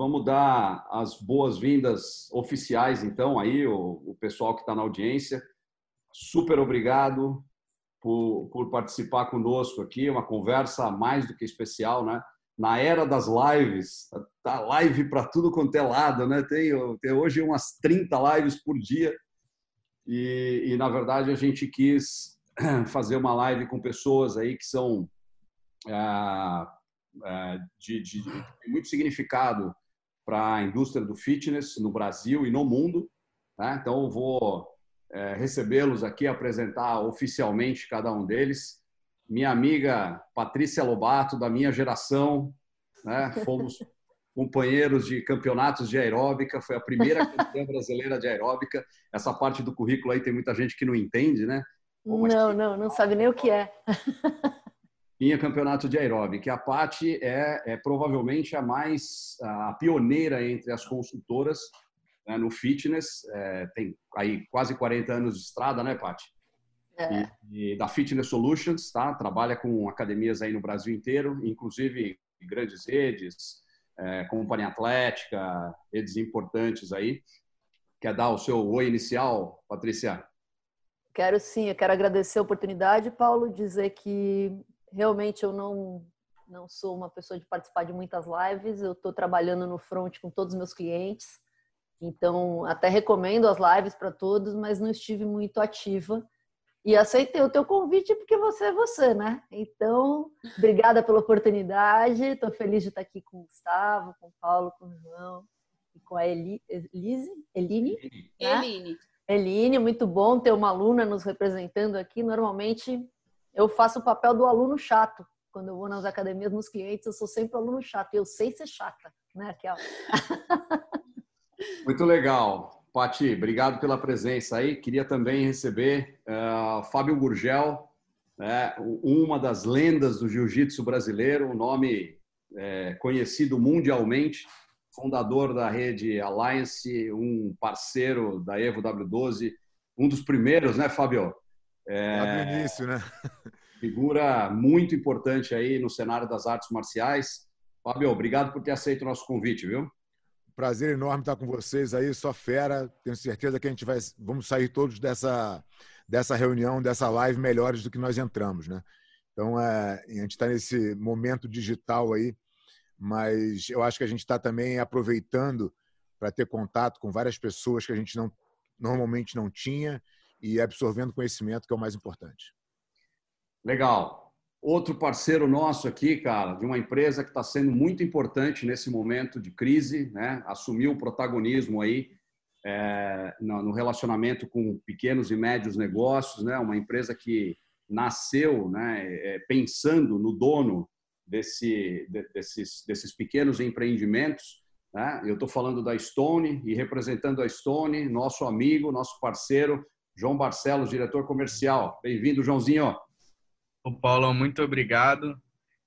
vamos dar as boas-vindas oficiais, então, aí, o, o pessoal que está na audiência. Super obrigado por, por participar conosco aqui, uma conversa mais do que especial, né? Na era das lives, tá live para tudo quanto é lado, né? Tem, tem hoje umas 30 lives por dia e, e, na verdade, a gente quis fazer uma live com pessoas aí que são é, é, de, de, de, muito significado para a indústria do fitness no Brasil e no mundo. Tá? Então, vou é, recebê-los aqui, apresentar oficialmente cada um deles. Minha amiga Patrícia Lobato, da minha geração, né? fomos companheiros de campeonatos de aeróbica, foi a primeira campeã brasileira de aeróbica. Essa parte do currículo aí tem muita gente que não entende, né? Pô, não, não, não sabe nem o que é. Tinha campeonato de aeróbica. A Pati é, é provavelmente a mais a pioneira entre as consultoras né, no fitness. É, tem aí quase 40 anos de estrada, né, Pati? É. E, e, da Fitness Solutions, tá? Trabalha com academias aí no Brasil inteiro, inclusive grandes redes, é, Companhia Atlética, redes importantes aí. Quer dar o seu oi inicial, Patrícia? Quero sim, eu quero agradecer a oportunidade, Paulo, dizer que realmente eu não não sou uma pessoa de participar de muitas lives, eu estou trabalhando no front com todos os meus clientes, então até recomendo as lives para todos, mas não estive muito ativa e aceitei o teu convite porque você é você, né? Então, obrigada pela oportunidade. Estou feliz de estar aqui com o Gustavo, com o Paulo, com o João e com a Eli, Elise, Eline. Né? Eline. Eline, muito bom ter uma aluna nos representando aqui. Normalmente eu faço o papel do aluno chato. Quando eu vou nas academias, nos clientes, eu sou sempre aluno chato. Eu sei ser chata, né, Raquel? Muito legal. Pati, obrigado pela presença aí. Queria também receber uh, Fábio Gurgel, né, uma das lendas do jiu-jitsu brasileiro, um nome é, conhecido mundialmente, fundador da rede Alliance, um parceiro da Evo W12, um dos primeiros, né, Fábio? É, no início, né? Figura muito importante aí no cenário das artes marciais. Fábio, obrigado por ter aceito o nosso convite, viu? Prazer enorme estar com vocês aí, só fera. Tenho certeza que a gente vai, vamos sair todos dessa, dessa reunião, dessa live melhores do que nós entramos, né? Então, é, a gente está nesse momento digital aí, mas eu acho que a gente está também aproveitando para ter contato com várias pessoas que a gente não, normalmente não tinha e absorvendo conhecimento, que é o mais importante. Legal. Outro parceiro nosso aqui, cara, de uma empresa que está sendo muito importante nesse momento de crise, né? assumiu o protagonismo aí é, no relacionamento com pequenos e médios negócios, né? uma empresa que nasceu né, é, pensando no dono desse, desses, desses pequenos empreendimentos. Né? Eu estou falando da Stone e representando a Stone, nosso amigo, nosso parceiro, João Barcelos, diretor comercial. Bem-vindo, Joãozinho. O Paulo, muito obrigado.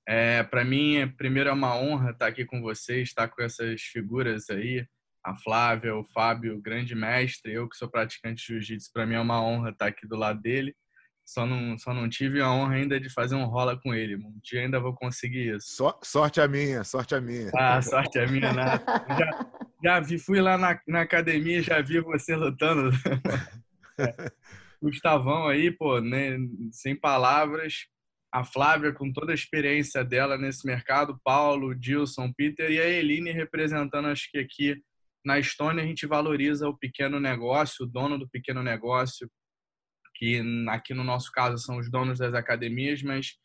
É, Para mim, primeiro é uma honra estar aqui com vocês, estar com essas figuras aí, a Flávia, o Fábio, grande mestre, eu que sou praticante de jiu-jitsu, para mim é uma honra estar aqui do lado dele. Só não, só não tive a honra ainda de fazer um rola com ele. Um dia ainda vou conseguir isso. So, sorte a minha, sorte a minha. Ah, sorte a minha, né? Já, já vi, fui lá na, na academia, já vi você lutando. É. Gustavão aí, pô, né, sem palavras. A Flávia, com toda a experiência dela nesse mercado, Paulo, Dilson, Peter e a Eline representando, acho que aqui na Estônia a gente valoriza o pequeno negócio, o dono do pequeno negócio, que aqui no nosso caso são os donos das academias, mas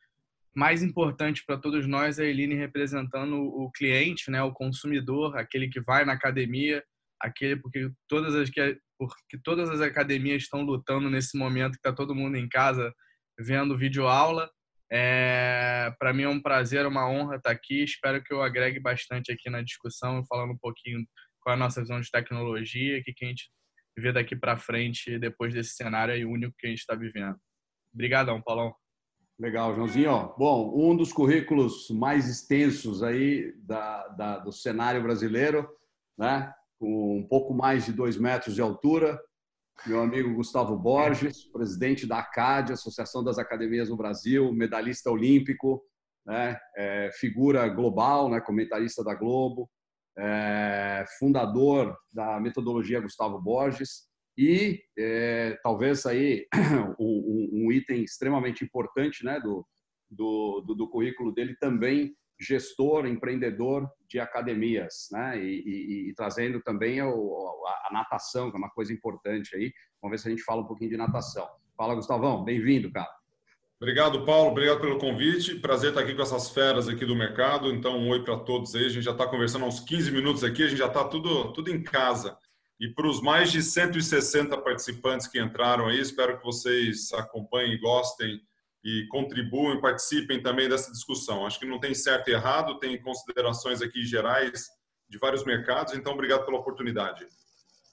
mais importante para todos nós é a Eline representando o cliente, né, o consumidor, aquele que vai na academia, aquele porque todas as porque todas as academias estão lutando nesse momento que está todo mundo em casa vendo vídeo aula. É, para mim é um prazer, uma honra estar aqui. Espero que eu agregue bastante aqui na discussão, falando um pouquinho qual é a nossa visão de tecnologia, o que, que a gente vê daqui para frente depois desse cenário aí único que a gente está vivendo. Obrigadão, Paulão. Legal, Joãozinho. Bom, um dos currículos mais extensos aí da, da, do cenário brasileiro, né? Com um pouco mais de dois metros de altura, meu amigo Gustavo Borges, presidente da ACAD, Associação das Academias no Brasil, medalhista olímpico, né, é, figura global, né, comentarista da Globo, é, fundador da metodologia Gustavo Borges e é, talvez aí um, um, item extremamente importante né, do, do, do, do, currículo dele também gestor, empreendedor de academias, né? E, e, e trazendo também a, a, a, natação, que é uma coisa importante aí. Vamos ver se a gente fala um pouquinho de natação. Fala, Gustavão, bem-vindo, cara. Obrigado, Paulo. Obrigado pelo convite. Prazer estar aqui com essas feras aqui do mercado. Então, um oi para todos aí. A gente já está conversando há uns 15 minutos aqui, a gente já está tudo, tudo em casa. E para os mais de 160 participantes que entraram aí, espero que vocês acompanhem, gostem e contribuam, participem também dessa discussão. Acho que não tem certo e errado, tem considerações aqui gerais de vários mercados. Então, obrigado pela oportunidade.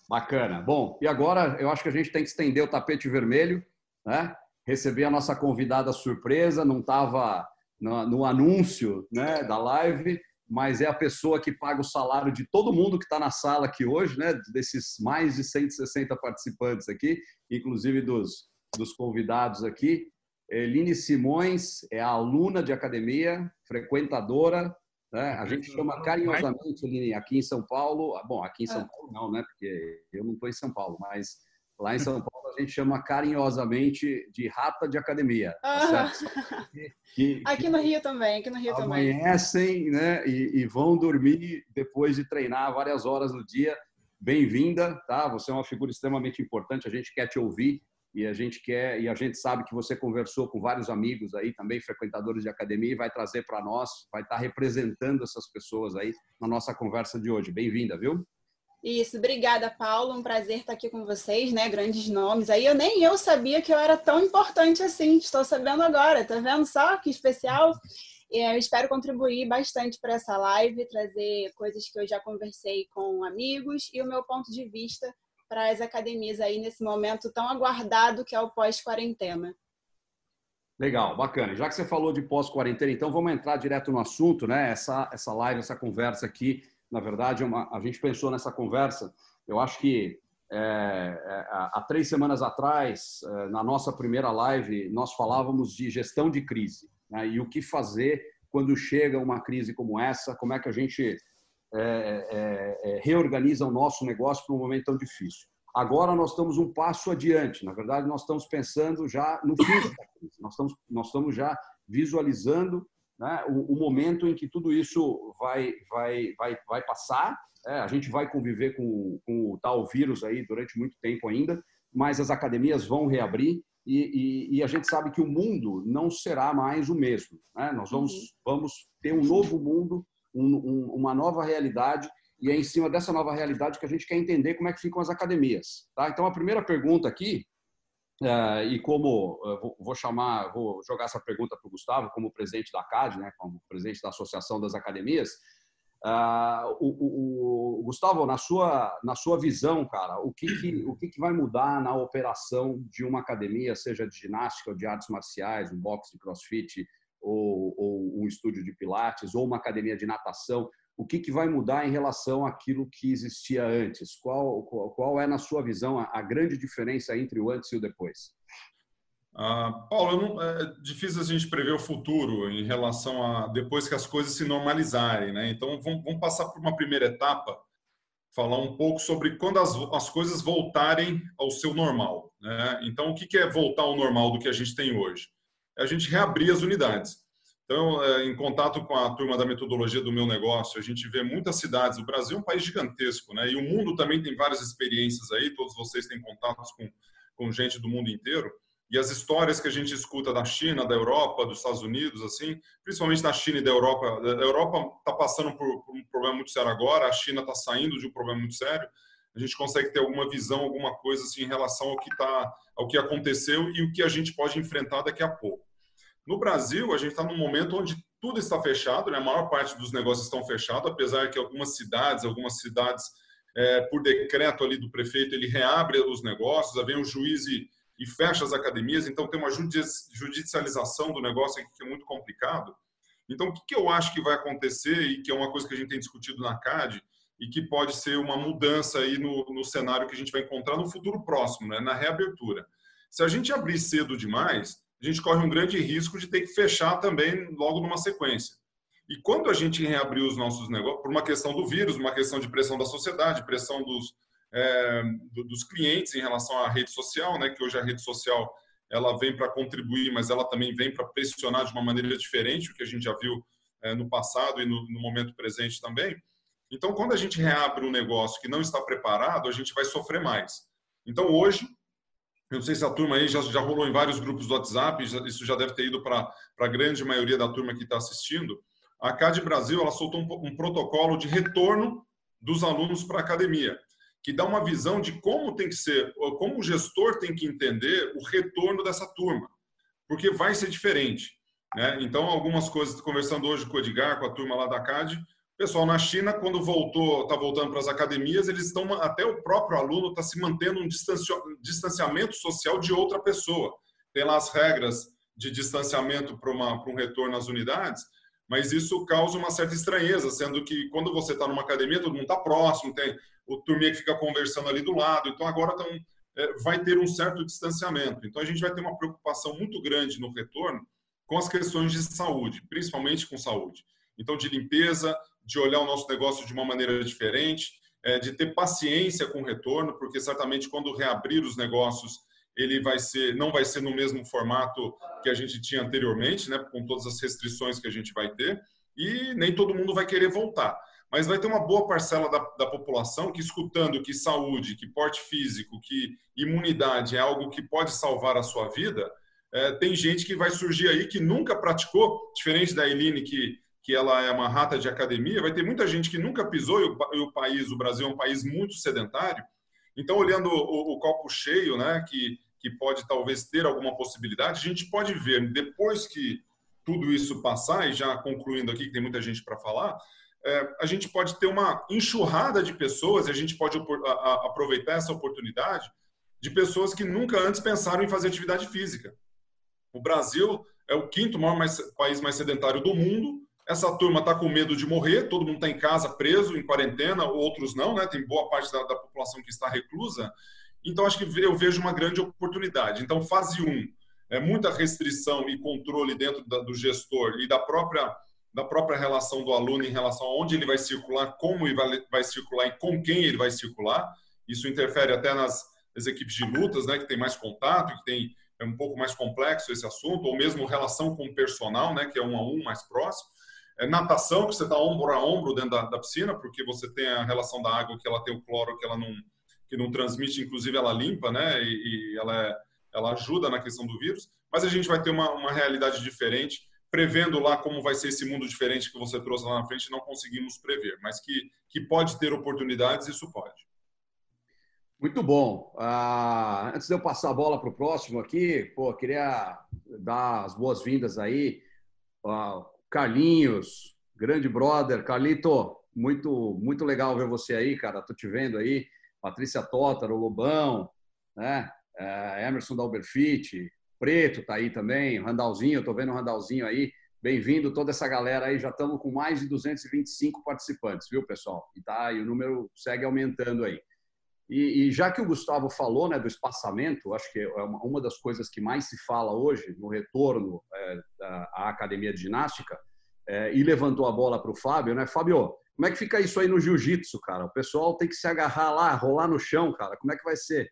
Bacana. Bom, e agora eu acho que a gente tem que estender o tapete vermelho, né? receber a nossa convidada surpresa, não estava no, no, anúncio né, da live, mas é a pessoa que paga o salário de todo mundo que está na sala aqui hoje, né, desses mais de 160 participantes aqui, inclusive dos, dos convidados aqui. Eline Simões é aluna de academia, frequentadora, né? a gente chama carinhosamente, Eline, aqui em São Paulo, bom, aqui em São ah. Paulo não, né, porque eu não estou em São Paulo, mas Lá em São Paulo a gente chama carinhosamente de rata de academia. Tá que, que, aqui no Rio também, aqui no Rio também. Amanhecem né, e, e, vão dormir depois de treinar várias horas no dia. Bem-vinda, tá? Você é uma figura extremamente importante, a gente quer te ouvir e a gente quer e a gente sabe que você conversou com vários amigos aí também frequentadores de academia e vai trazer para nós, vai estar representando essas pessoas aí na nossa conversa de hoje. Bem-vinda, viu? Isso, obrigada, Paulo. Um prazer estar aqui com vocês, né? Grandes nomes. Aí eu nem eu sabia que eu era tão importante assim. Estou sabendo agora, tá vendo só que especial? Eu espero contribuir bastante para essa live, trazer coisas que eu já conversei com amigos e o meu ponto de vista para as academias aí nesse momento tão aguardado que é o pós-quarentena. Legal, bacana. Já que você falou de pós-quarentena, então vamos entrar direto no assunto, né? Essa, essa live, essa conversa aqui na verdade, é uma, a gente pensou nessa conversa. Eu acho que é, é, há três semanas atrás, é, na nossa primeira live, nós falávamos de gestão de crise né? e o que fazer quando chega uma crise como essa, como é que a gente é, é, é reorganiza o nosso negócio para um momento tão difícil. Agora nós estamos um passo adiante. Na verdade, nós estamos pensando já no fim da crise. Nós estamos, nós estamos já visualizando né, o, o, momento em que tudo isso vai, vai, vai, vai passar. É, a gente vai conviver com, com o tal vírus aí durante muito tempo ainda, mas as academias vão reabrir e, e, e a gente sabe que o mundo não será mais o mesmo. Né? Nós vamos, uhum. vamos ter um novo mundo, um, um, uma nova realidade e é em cima dessa nova realidade que a gente quer entender como é que ficam as academias. Tá? Então, a primeira pergunta aqui Uh, e como uh, vou chamar, vou jogar essa pergunta para o Gustavo, como presidente da CAD, né, como presidente da Associação das Academias, uh, o, o, o, Gustavo, na sua na sua visão, cara, o que, que o que, que, vai mudar na operação de uma academia, seja de ginástica ou de artes marciais, um boxe de CrossFit ou, ou um estúdio de pilates ou uma academia de natação? o que, que vai mudar em relação àquilo que existia antes? Qual, qual, qual é, na sua visão, a, a, grande diferença entre o antes e o depois? Ah, Paulo, não, é difícil a gente prever o futuro em relação a depois que as coisas se normalizarem, né? Então, vamos, vamos passar por uma primeira etapa, falar um pouco sobre quando as, as coisas voltarem ao seu normal, né? Então, o que, que é voltar ao normal do que a gente tem hoje? É a gente reabrir as unidades. Então, é, em contato com a turma da metodologia do meu negócio, a gente vê muitas cidades. O Brasil é um país gigantesco, né? E o mundo também tem várias experiências aí. Todos vocês têm contatos com, com gente do mundo inteiro. E as histórias que a gente escuta da China, da Europa, dos Estados Unidos, assim, principalmente da China e da Europa. A Europa está passando por, por, um problema muito sério agora. A China está saindo de um problema muito sério. A gente consegue ter alguma visão, alguma coisa assim em relação ao que tá, ao que aconteceu e o que a gente pode enfrentar daqui a pouco. No Brasil, a gente está num momento onde tudo está fechado, né? a maior parte dos negócios estão fechados, apesar que algumas cidades, algumas cidades, é, por decreto ali do prefeito, ele reabre os negócios, vem um juiz e, e fecha as academias, então tem uma judicialização do negócio que é muito complicado. Então, o que, que eu acho que vai acontecer e que é uma coisa que a gente tem discutido na CAD e que pode ser uma mudança aí no, no cenário que a gente vai encontrar no futuro próximo, né? na reabertura. Se a gente abrir cedo demais, a gente corre um grande risco de ter que fechar também logo numa sequência. E quando a gente reabriu os nossos negócios, por uma questão do vírus, uma questão de pressão da sociedade, pressão dos, é, dos clientes em relação à rede social, né, que hoje a rede social ela vem para contribuir, mas ela também vem para pressionar de uma maneira diferente, o que a gente já viu é, no passado e no, no momento presente também. Então, quando a gente reabre um negócio que não está preparado, a gente vai sofrer mais. Então, hoje, eu não sei se a turma aí já, já rolou em vários grupos do WhatsApp, isso já deve ter ido para a grande maioria da turma que está assistindo. A CAD Brasil ela soltou um, um protocolo de retorno dos alunos para a academia, que dá uma visão de como tem que ser, como o gestor tem que entender o retorno dessa turma, porque vai ser diferente. Né? Então, algumas coisas, conversando hoje com o Edgar, com a turma lá da CAD, Pessoal, na China, quando voltou, está voltando para as academias, eles estão até o próprio aluno está se mantendo um distanciamento social de outra pessoa. Tem lá as regras de distanciamento para, um retorno às unidades, mas isso causa uma certa estranheza, sendo que quando você está numa academia, todo mundo está próximo, tem o turminha que fica conversando ali do lado, então agora tão, é, vai ter um certo distanciamento. Então a gente vai ter uma preocupação muito grande no retorno com as questões de saúde, principalmente com saúde. Então, de limpeza, de olhar o nosso negócio de uma maneira diferente, é, de ter paciência com o retorno, porque certamente quando reabrir os negócios, ele vai ser, não vai ser no mesmo formato que a gente tinha anteriormente, né, com todas as restrições que a gente vai ter, e nem todo mundo vai querer voltar. Mas vai ter uma boa parcela da, da população que, escutando que saúde, que porte físico, que imunidade é algo que pode salvar a sua vida, é, tem gente que vai surgir aí que nunca praticou, diferente da Eline, que que ela é uma rata de academia, vai ter muita gente que nunca pisou e o, e o país, o Brasil é um país muito sedentário. Então, olhando o, o, copo cheio, né, que, que pode talvez ter alguma possibilidade, a gente pode ver, depois que tudo isso passar, e já concluindo aqui, que tem muita gente para falar, é, a gente pode ter uma enxurrada de pessoas, e a gente pode a, a, aproveitar essa oportunidade de pessoas que nunca antes pensaram em fazer atividade física. O Brasil é o quinto maior mais, país mais sedentário do mundo, essa turma está com medo de morrer, todo mundo está em casa preso, em quarentena, outros não, né? Tem boa parte da, da, população que está reclusa. Então, acho que eu vejo uma grande oportunidade. Então, fase 1, um, é muita restrição e controle dentro da, do gestor e da própria, da própria relação do aluno em relação a onde ele vai circular, como ele vai, vai circular e com quem ele vai circular. Isso interfere até nas, nas equipes de lutas, né? Que tem mais contato, que tem é um pouco mais complexo esse assunto, ou mesmo relação com o personal, né? Que é um a um mais próximo. É natação, que você está ombro a ombro dentro da, da, piscina, porque você tem a relação da água que ela tem o cloro que ela não, que não transmite, inclusive ela limpa, né? E, e ela, é, ela ajuda na questão do vírus. Mas a gente vai ter uma, uma realidade diferente, prevendo lá como vai ser esse mundo diferente que você trouxe lá na frente, não conseguimos prever. Mas que, que pode ter oportunidades, isso pode. Muito bom. Ah, antes de eu passar a bola para o próximo aqui, pô, queria dar as boas-vindas aí. Ah, Carlinhos, grande brother. Carlito, muito, muito legal ver você aí, cara. Tô te vendo aí. Patrícia Tótaro, Lobão, né? É, Emerson Dalberfit, Preto tá aí também, Randalzinho, tô vendo o Randalzinho aí. Bem-vindo toda essa galera aí. Já estamos com mais de 225 participantes, viu, pessoal? E, tá, e o número segue aumentando aí. E, e, já que o Gustavo falou né, do espaçamento, acho que é uma, uma das coisas que mais se fala hoje no retorno é, à academia de ginástica, é, e levantou a bola para o Fábio, né? Fábio, como é que fica isso aí no jiu-jitsu, cara? O pessoal tem que se agarrar lá, rolar no chão, cara. Como é que vai ser?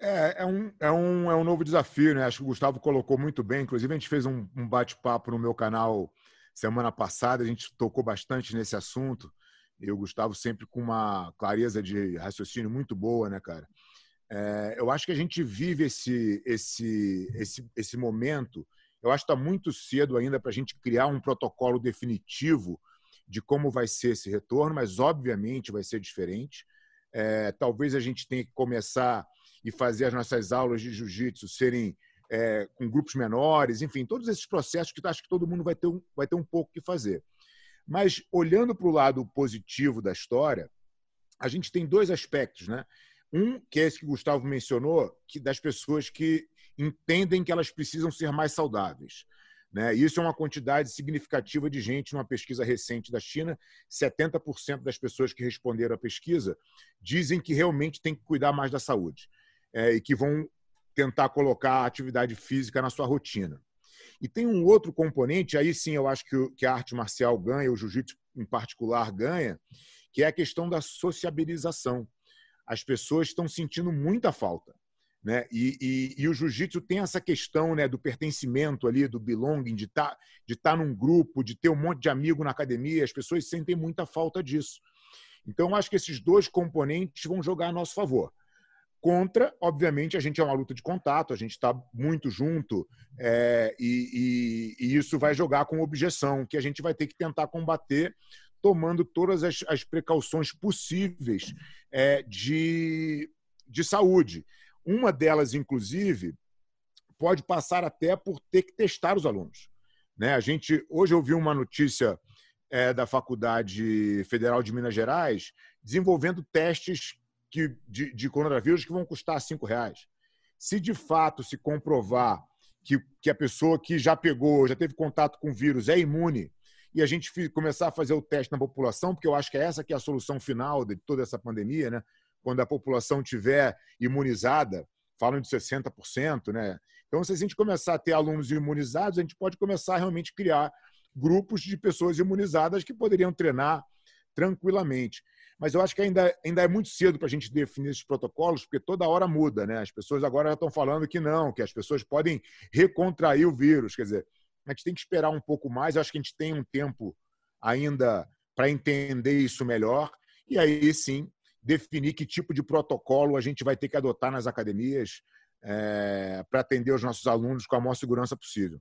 É, é, um, é, um, é um novo desafio, né? Acho que o Gustavo colocou muito bem. Inclusive, a gente fez um, um bate-papo no meu canal semana passada, a gente tocou bastante nesse assunto. E o Gustavo sempre com uma clareza de raciocínio muito boa, né, cara? É, eu acho que a gente vive esse, esse, esse, esse momento. Eu acho que está muito cedo ainda para a gente criar um protocolo definitivo de como vai ser esse retorno, mas obviamente vai ser diferente. É, talvez a gente tenha que começar e fazer as nossas aulas de jiu-jitsu serem é, com grupos menores, enfim, todos esses processos que acho que todo mundo vai ter um, vai ter um pouco que fazer. Mas olhando para o lado positivo da história, a gente tem dois aspectos, né? Um, que é esse que o Gustavo mencionou, que das pessoas que entendem que elas precisam ser mais saudáveis. Né? Isso é uma quantidade significativa de gente numa pesquisa recente da China. 70% das pessoas que responderam à pesquisa dizem que realmente tem que cuidar mais da saúde é, e que vão tentar colocar a atividade física na sua rotina. E tem um outro componente, aí sim eu acho que a arte marcial ganha, o jiu-jitsu em particular ganha, que é a questão da sociabilização. As pessoas estão sentindo muita falta. Né? E, e, e o jiu-jitsu tem essa questão né, do pertencimento ali, do belonging, de estar tá, de tá num grupo, de ter um monte de amigo na academia. As pessoas sentem muita falta disso. Então, acho que esses dois componentes vão jogar a nosso favor. Contra, obviamente, a gente é uma luta de contato, a gente está muito junto é, e, e, e, isso vai jogar com objeção, que a gente vai ter que tentar combater tomando todas as, as precauções possíveis é, de, de saúde. Uma delas, inclusive, pode passar até por ter que testar os alunos. Né? A gente hoje eu vi uma notícia é, da Faculdade Federal de Minas Gerais desenvolvendo testes que, de, de coronavírus que vão custar cinco reais. Se de fato se comprovar que, que a pessoa que já pegou, já teve contato com o vírus é imune e a gente começar a fazer o teste na população, porque eu acho que é essa que é a solução final de toda essa pandemia, né? Quando a população tiver imunizada, falam de 60%, né? Então, se a gente começar a ter alunos imunizados, a gente pode começar a realmente criar grupos de pessoas imunizadas que poderiam treinar tranquilamente. Mas eu acho que ainda, ainda é muito cedo para a gente definir esses protocolos, porque toda hora muda, né? As pessoas agora já estão falando que não, que as pessoas podem recontrair o vírus. Quer dizer, a gente tem que esperar um pouco mais. Eu acho que a gente tem um tempo ainda para entender isso melhor. E aí sim definir que tipo de protocolo a gente vai ter que adotar nas academias é, para atender os nossos alunos com a maior segurança possível.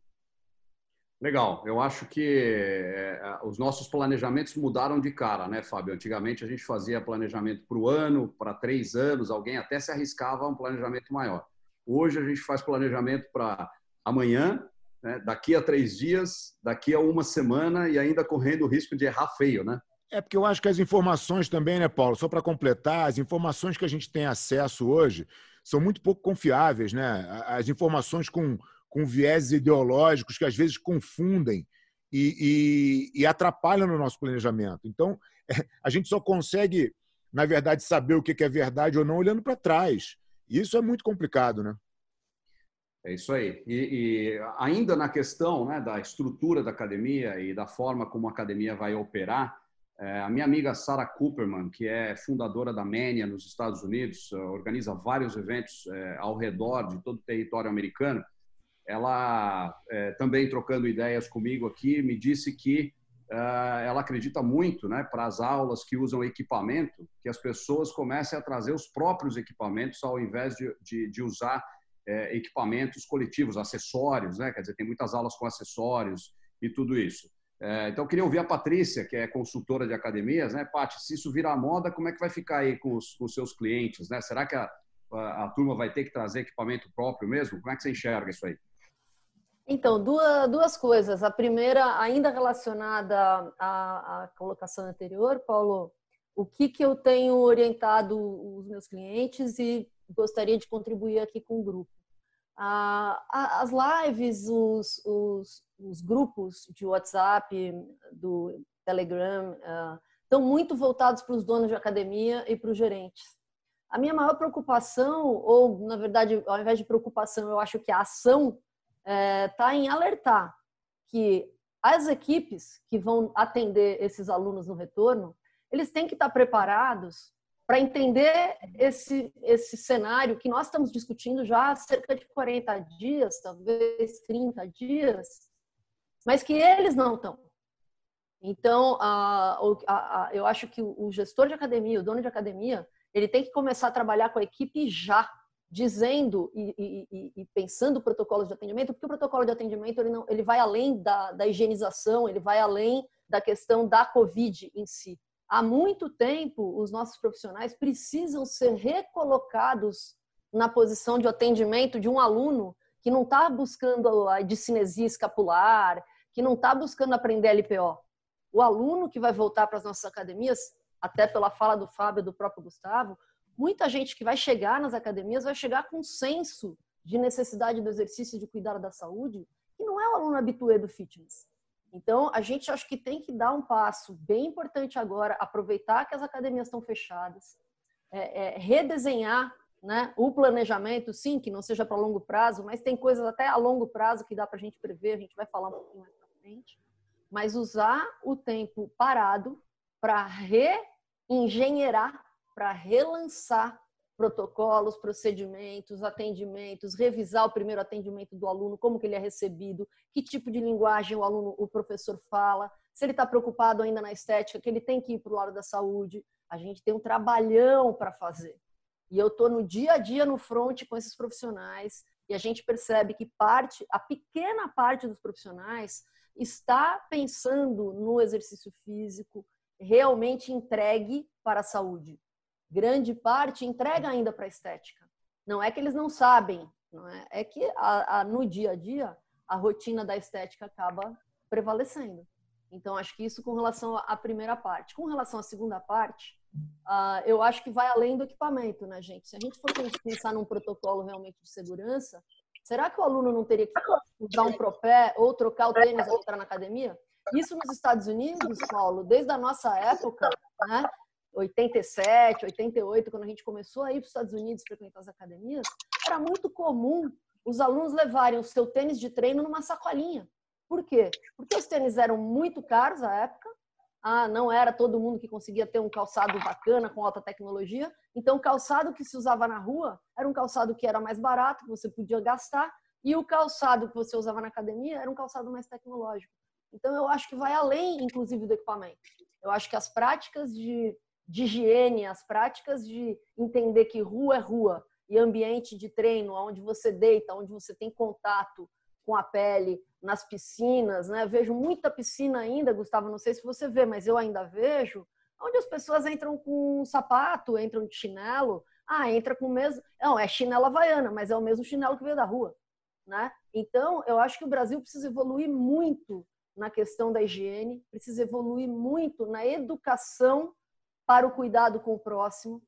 Legal. Eu acho que é, os nossos planejamentos mudaram de cara, né, Fábio? Antigamente a gente fazia planejamento para o ano, para três anos, alguém até se arriscava a um planejamento maior. Hoje a gente faz planejamento para amanhã, né, daqui a três dias, daqui a uma semana e ainda correndo o risco de errar feio, né? É porque eu acho que as informações também, né, Paulo? Só para completar, as informações que a gente tem acesso hoje são muito pouco confiáveis, né? As informações com com viés ideológicos que às vezes confundem e, e, e atrapalham no nosso planejamento. Então, é, a gente só consegue, na verdade, saber o que é verdade ou não olhando para trás. E isso é muito complicado, né? É isso aí. E, e, ainda na questão né, da estrutura da academia e da forma como a academia vai operar, é, a minha amiga Sarah Cooperman, que é fundadora da Mania nos Estados Unidos, organiza vários eventos é, ao redor de todo o território americano ela é, também trocando ideias comigo aqui me disse que uh, ela acredita muito, né, para as aulas que usam equipamento, que as pessoas comecem a trazer os próprios equipamentos ao invés de, de, de usar é, equipamentos coletivos, acessórios, né? Quer dizer, tem muitas aulas com acessórios e tudo isso. É, então, queria ouvir a Patrícia, que é consultora de academias, né? Paty, se isso virar moda, como é que vai ficar aí com os, com os seus clientes, né? Será que a, a, a turma vai ter que trazer equipamento próprio mesmo? Como é que você enxerga isso aí? Então, duas, duas coisas. A primeira, ainda relacionada à, à colocação anterior, Paulo, o que, que eu tenho orientado os meus clientes e gostaria de contribuir aqui com o grupo. as lives, os, os, os, grupos de WhatsApp, do Telegram, estão muito voltados para os donos de academia e para os gerentes. A minha maior preocupação, ou na verdade, ao invés de preocupação, eu acho que a ação está é, tá em alertar que as equipes que vão atender esses alunos no retorno, eles têm que estar preparados para entender esse, esse cenário que nós estamos discutindo já há cerca de 40 dias, talvez 30 dias, mas que eles não estão. Então, a, a, a, eu acho que o gestor de academia, o dono de academia, ele tem que começar a trabalhar com a equipe já, dizendo e, e, e, pensando protocolos de atendimento, porque o protocolo de atendimento ele, não, ele vai além da, da higienização, ele vai além da questão da Covid em si. Há muito tempo, os nossos profissionais precisam ser recolocados na posição de atendimento de um aluno que não está buscando a discinesia escapular, que não está buscando aprender LPO. O aluno que vai voltar para as nossas academias, até pela fala do Fábio e do próprio Gustavo, muita gente que vai chegar nas academias vai chegar com um senso de necessidade do exercício de cuidar da saúde, que não é o aluno habitué do fitness. Então, a gente acho que tem que dar um passo bem importante agora, aproveitar que as academias estão fechadas, é, é, redesenhar né? O planejamento, sim, que não seja para longo prazo, mas tem coisas até a longo prazo que dá para a gente prever, a gente vai falar um pouquinho mais para frente. Mas usar o tempo parado para reengenheirar, para relançar protocolos, procedimentos, atendimentos, revisar o primeiro atendimento do aluno, como que ele é recebido, que tipo de linguagem o aluno, o professor fala, se ele está preocupado ainda na estética, que ele tem que ir para o lado da saúde. A gente tem um trabalhão para fazer. E eu estou no dia a dia no front com esses profissionais e a gente percebe que parte, a pequena parte dos profissionais está pensando no exercício físico realmente entregue para a saúde. Grande parte entrega ainda para a estética. Não é que eles não sabem, não é? é que a, a, no dia a dia a rotina da estética acaba prevalecendo. Então, acho que isso com relação à primeira parte. Com relação à segunda parte, Uh, eu acho que vai além do equipamento, né, gente? Se a gente for pensar num protocolo realmente de segurança, será que o aluno não teria que usar um propé ou trocar o tênis ao entrar na academia? Isso nos Estados Unidos, Paulo, desde a nossa época, né? 87, 88, quando a gente começou a ir para os Estados Unidos frequentar as academias, era muito comum os alunos levarem o seu tênis de treino numa sacolinha. Por quê? Porque os tênis eram muito caros à época, ah, não era todo mundo que conseguia ter um calçado bacana com alta tecnologia. Então, o calçado que se usava na rua era um calçado que era mais barato, que você podia gastar, e o calçado que você usava na academia era um calçado mais tecnológico. Então, eu acho que vai além, inclusive, do equipamento. Eu acho que as práticas de, de higiene, as práticas de entender que rua é rua e ambiente de treino, onde você deita, onde você tem contato, com a pele nas piscinas, né? Vejo muita piscina ainda, Gustavo, não sei se você vê, mas eu ainda vejo, onde as pessoas entram com um sapato, entram de chinelo, ah, entra com o mesmo, não, é chinelo havaiana, mas é o mesmo chinelo que veio da rua, né? Então, eu acho que o Brasil precisa evoluir muito na questão da higiene, precisa evoluir muito na educação para o cuidado com o próximo,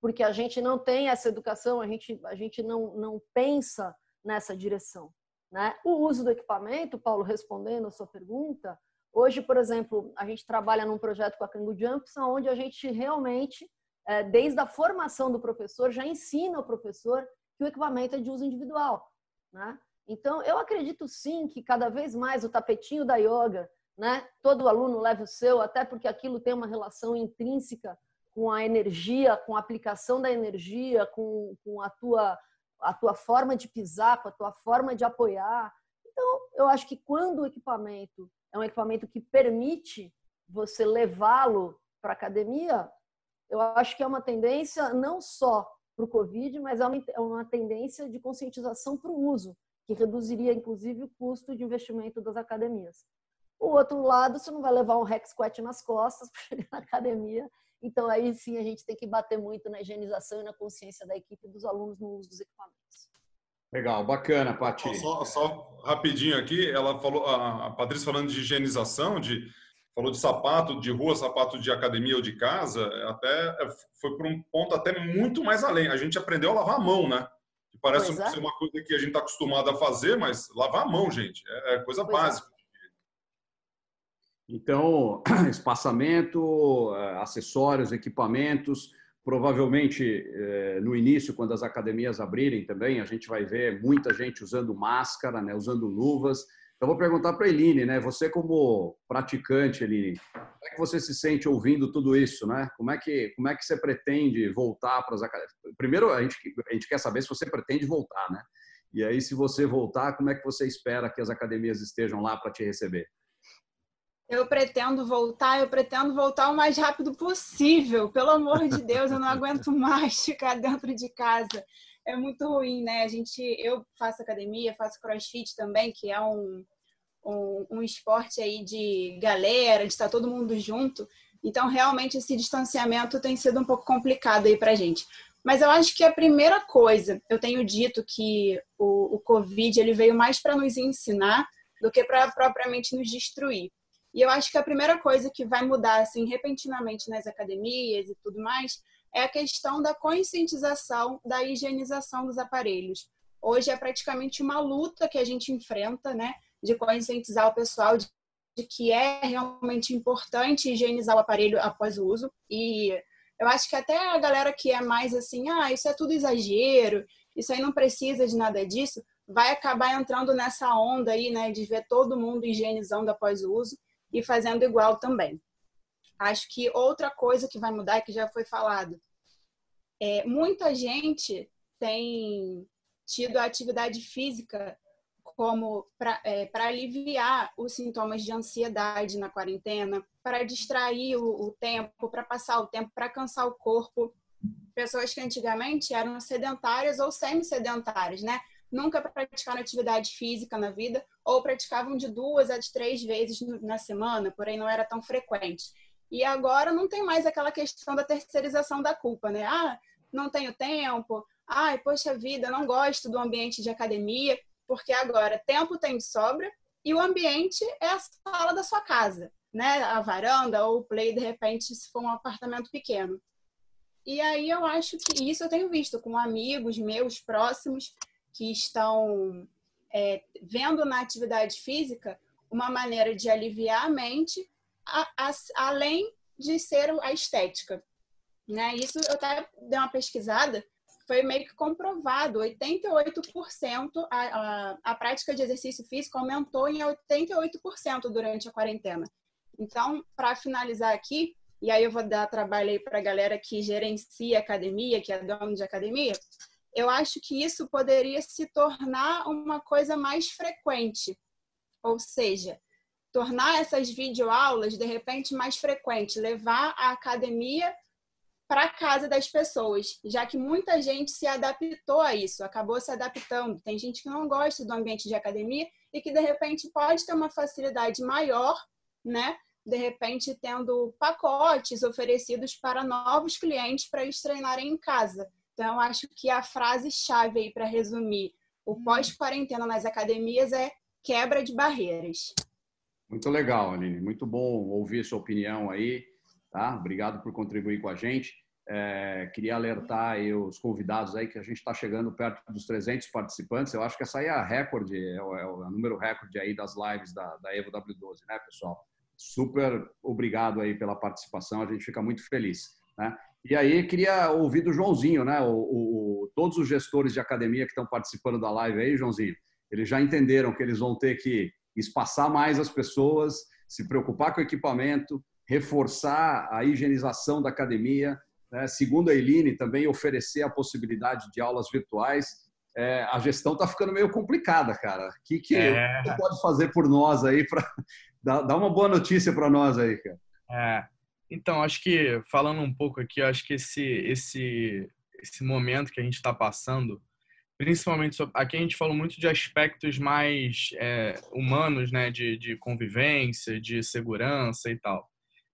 porque a gente não tem essa educação, a gente, a gente não, não pensa nessa direção. Né? O uso do equipamento, Paulo, respondendo a sua pergunta, hoje, por exemplo, a gente trabalha num projeto com a Kangu Jumps, onde a gente realmente, é, desde a formação do professor, já ensina o professor que o equipamento é de uso individual. Né? Então, eu acredito sim que cada vez mais o tapetinho da yoga, né? todo aluno leva o seu, até porque aquilo tem uma relação intrínseca com a energia, com a aplicação da energia, com, com a tua a tua forma de pisar, com a tua forma de apoiar. Então, eu acho que quando o equipamento é um equipamento que permite você levá-lo para a academia, eu acho que é uma tendência não só para o Covid, mas é, é uma tendência de conscientização para o uso, que reduziria, inclusive, o custo de investimento das academias. O outro lado, você não vai levar um hack squat nas costas para chegar na academia então, aí sim, a gente tem que bater muito na higienização e na consciência da equipe dos alunos no uso dos equipamentos. Legal, bacana, Pati. Só, só, rapidinho aqui, ela falou, a Patrícia falando de higienização, de falou de sapato de rua, sapato de academia ou de casa, até é, foi por um ponto até muito mais além. A gente aprendeu a lavar a mão, né? Que parece é. ser uma coisa que a gente está acostumado a fazer, mas lavar a mão, gente, é, é coisa pois é. Então, espaçamento, eh, acessórios, equipamentos, provavelmente eh, no início, quando as academias abrirem também, a gente vai ver muita gente usando máscara, né, usando luvas. Então, vou perguntar para a Eline, né, você como praticante, Eline, como é que você se sente ouvindo tudo isso? Né? Como, é que, como é que você pretende voltar para as academias? Primeiro, a gente, a gente quer saber se você pretende voltar, né? E aí, se você voltar, como é que você espera que as academias estejam lá para te receber? Eu pretendo voltar, eu pretendo voltar o mais rápido possível. Pelo amor de Deus, eu não aguento mais ficar dentro de casa. É muito ruim, né? A gente, eu faço academia, faço crossfit também, que é um, um, um esporte aí de galera, de estar todo mundo junto. Então, realmente, esse distanciamento tem sido um pouco complicado aí pra gente. Mas eu acho que a primeira coisa, eu tenho dito que o, o Covid ele veio mais para nos ensinar do que para propriamente nos destruir. E eu acho que a primeira coisa que vai mudar assim repentinamente nas academias e tudo mais é a questão da conscientização da higienização dos aparelhos. Hoje é praticamente uma luta que a gente enfrenta, né, de conscientizar o pessoal de, de que é realmente importante higienizar o aparelho após o uso e Eu acho que até a galera que é mais assim, ah, isso é tudo exagero, isso aí não precisa de nada disso, vai acabar entrando nessa onda aí, né, de ver todo mundo higienizando após o uso e fazendo igual também. Acho que outra coisa que vai mudar, que já foi falado, é, muita gente tem tido a atividade física como para é, aliviar os sintomas de ansiedade na quarentena, para distrair o, o tempo, para passar o tempo, para cansar o corpo. Pessoas que antigamente eram sedentárias ou semi-sedentárias, né? Nunca praticaram atividade física na vida ou praticavam de duas a três vezes na semana, porém não era tão frequente. E agora não tem mais aquela questão da terceirização da culpa, né? Ah, não tenho tempo. Ai, poxa vida, não gosto do ambiente de academia porque agora tempo tem de sobra e o ambiente é a sala da sua casa, né? A varanda ou o play, de repente, se for um apartamento pequeno. E aí eu acho que isso eu tenho visto com amigos meus próximos que estão é, vendo na atividade física uma maneira de aliviar a mente, a, a, além de ser a estética. Né? Isso eu até dei uma pesquisada foi meio que comprovado, 88% a, a, a prática de exercício físico aumentou em 88% durante a quarentena. Então, para finalizar aqui, e aí eu vou dar trabalho aí para a galera que gerencia academia, que é dono de academia, eu acho que isso poderia se tornar uma coisa mais frequente. Ou seja, tornar essas videoaulas, de repente, mais frequente, levar a academia para casa das pessoas, já que muita gente se adaptou a isso, acabou se adaptando. Tem gente que não gosta do ambiente de academia e que de repente pode ter uma facilidade maior, né? De repente tendo pacotes oferecidos para novos clientes para eles treinarem em casa. Então, acho que a frase chave aí para resumir o hum. pós-quarentena nas academias é quebra de barreiras. Muito legal, Aline. Muito bom ouvir sua opinião aí. Tá? Obrigado por contribuir com a gente. É, queria alertar os convidados aí que a gente está chegando perto dos 300 participantes. Eu acho que essa aí é a recorde, é o, é o número recorde aí das lives da, da Evo W12, né, pessoal? Super obrigado aí pela participação, a gente fica muito feliz, né? E aí queria ouvir do Joãozinho, né? O, o, todos os gestores de academia que estão participando da live aí, Joãozinho, eles já entenderam que eles vão ter que espaçar mais as pessoas, se preocupar com o equipamento, reforçar a higienização da academia, né? segundo a Eline, também oferecer a possibilidade de aulas virtuais. É, a gestão está ficando meio complicada, cara. O que, que é. você pode fazer por nós aí dar, dar, uma boa notícia para nós aí, cara? É. Então, acho que falando um pouco aqui, acho que esse esse esse momento que a gente está passando, principalmente sobre, aqui a gente falou muito de aspectos mais é, humanos, né, de, de convivência, de segurança e tal.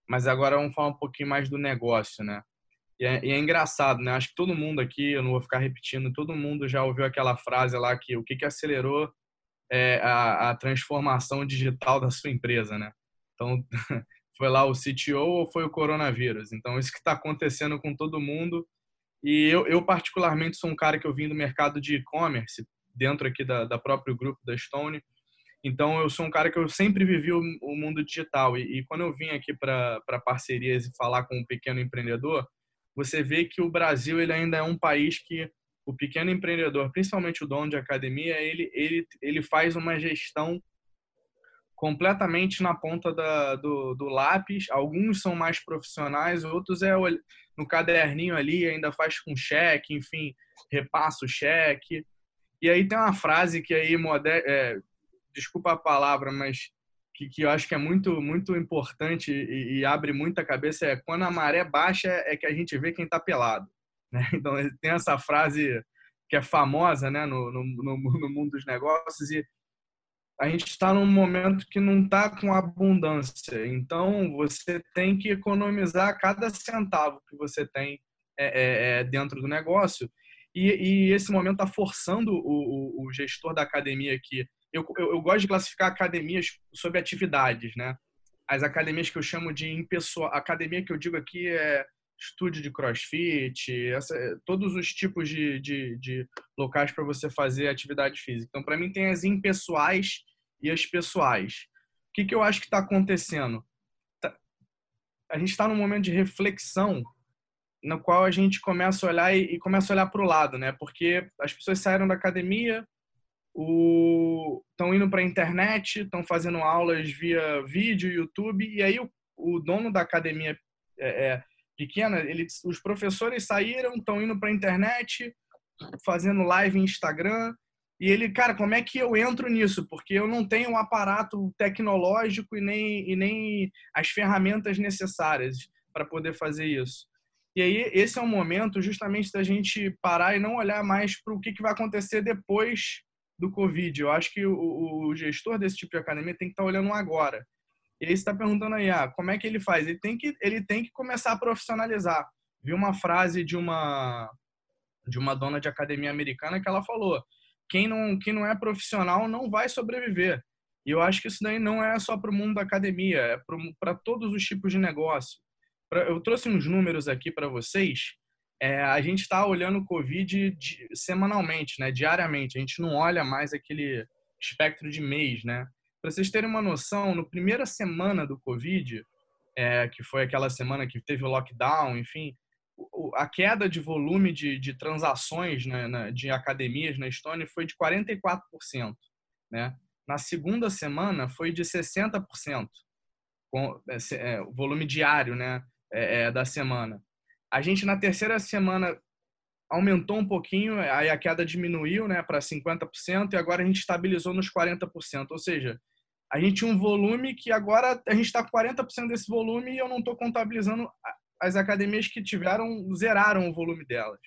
Mas agora vamos falar um pouquinho mais do negócio, né? E é, e é, engraçado, né? Acho que todo mundo aqui, eu não vou ficar repetindo, todo mundo já ouviu aquela frase lá que o que, que acelerou é, a, a, transformação digital da sua empresa, né? Então, foi lá o CTO ou foi o coronavírus? Então, isso que está acontecendo com todo mundo. E eu, eu, particularmente, sou um cara que eu vim do mercado de e-commerce, dentro aqui da, da próprio grupo da Stone. Então, eu sou um cara que eu sempre vivi o, o mundo digital. E, e, quando eu vim aqui para parcerias e falar com um pequeno empreendedor, você vê que o Brasil ele ainda é um país que o pequeno empreendedor, principalmente o dono de academia, ele, ele, ele faz uma gestão completamente na ponta da, do, do lápis. Alguns são mais profissionais, outros é no caderninho ali, ainda faz com cheque, enfim, repassa o cheque. E aí tem uma frase que aí, moder... É, desculpa a palavra, mas que, que eu acho que é muito, muito importante e, e, abre muita cabeça é quando a maré baixa é que a gente vê quem está pelado. Né? Então, tem essa frase que é famosa né, no, no, no mundo dos negócios e a gente está num momento que não está com abundância. Então, você tem que economizar cada centavo que você tem é, é, é dentro do negócio. E, e esse momento está forçando o, o, o gestor da academia aqui eu, eu, eu, gosto de classificar academias sob atividades, né? As academias que eu chamo de impessoal, academia que eu digo aqui é estúdio de crossfit, essa, todos os tipos de, de, de locais para você fazer atividade física. Então, para mim, tem as impessoais e as pessoais. O que, que eu acho que está acontecendo? Tá, a gente está num momento de reflexão no qual a gente começa a olhar e, começa a olhar para o lado, né? Porque as pessoas saíram da academia, estão indo para a internet, estão fazendo aulas via vídeo, YouTube, e aí o, o dono da academia é, é, pequena, ele, os professores saíram, estão indo para a internet, fazendo live em Instagram, e ele, cara, como é que eu entro nisso? Porque eu não tenho um aparato tecnológico e nem, e nem as ferramentas necessárias para poder fazer isso. E aí, esse é um momento justamente da gente parar e não olhar mais para o que, que vai acontecer depois do Covid. Eu acho que o, o gestor desse tipo de academia tem que estar tá olhando agora. E aí você está perguntando aí, ah, como é que ele faz? Ele tem que, ele tem que começar a profissionalizar. Vi uma frase de uma de uma dona de academia americana que ela falou: quem não, quem não é profissional não vai sobreviver. E eu acho que isso daí não é só para o mundo da academia, é para todos os tipos de negócio. Pra, eu trouxe uns números aqui para vocês é, a gente está olhando o Covid de, semanalmente, né, diariamente. A gente não olha mais aquele espectro de mês, né? Para vocês terem uma noção, no primeira semana do Covid, é, que foi aquela semana que teve o lockdown, enfim, a queda de volume de, de transações né, na, de academias na Estônia foi de 44%. Né? Na segunda semana foi de 60%, com, é, é, o volume diário né, é, é da semana. A gente na terceira semana aumentou um pouquinho, aí a queda diminuiu, né, para 50% e agora a gente estabilizou nos 40%. Ou seja, a gente tinha um volume que agora a gente está com 40% desse volume e eu não estou contabilizando as academias que tiveram zeraram o volume delas.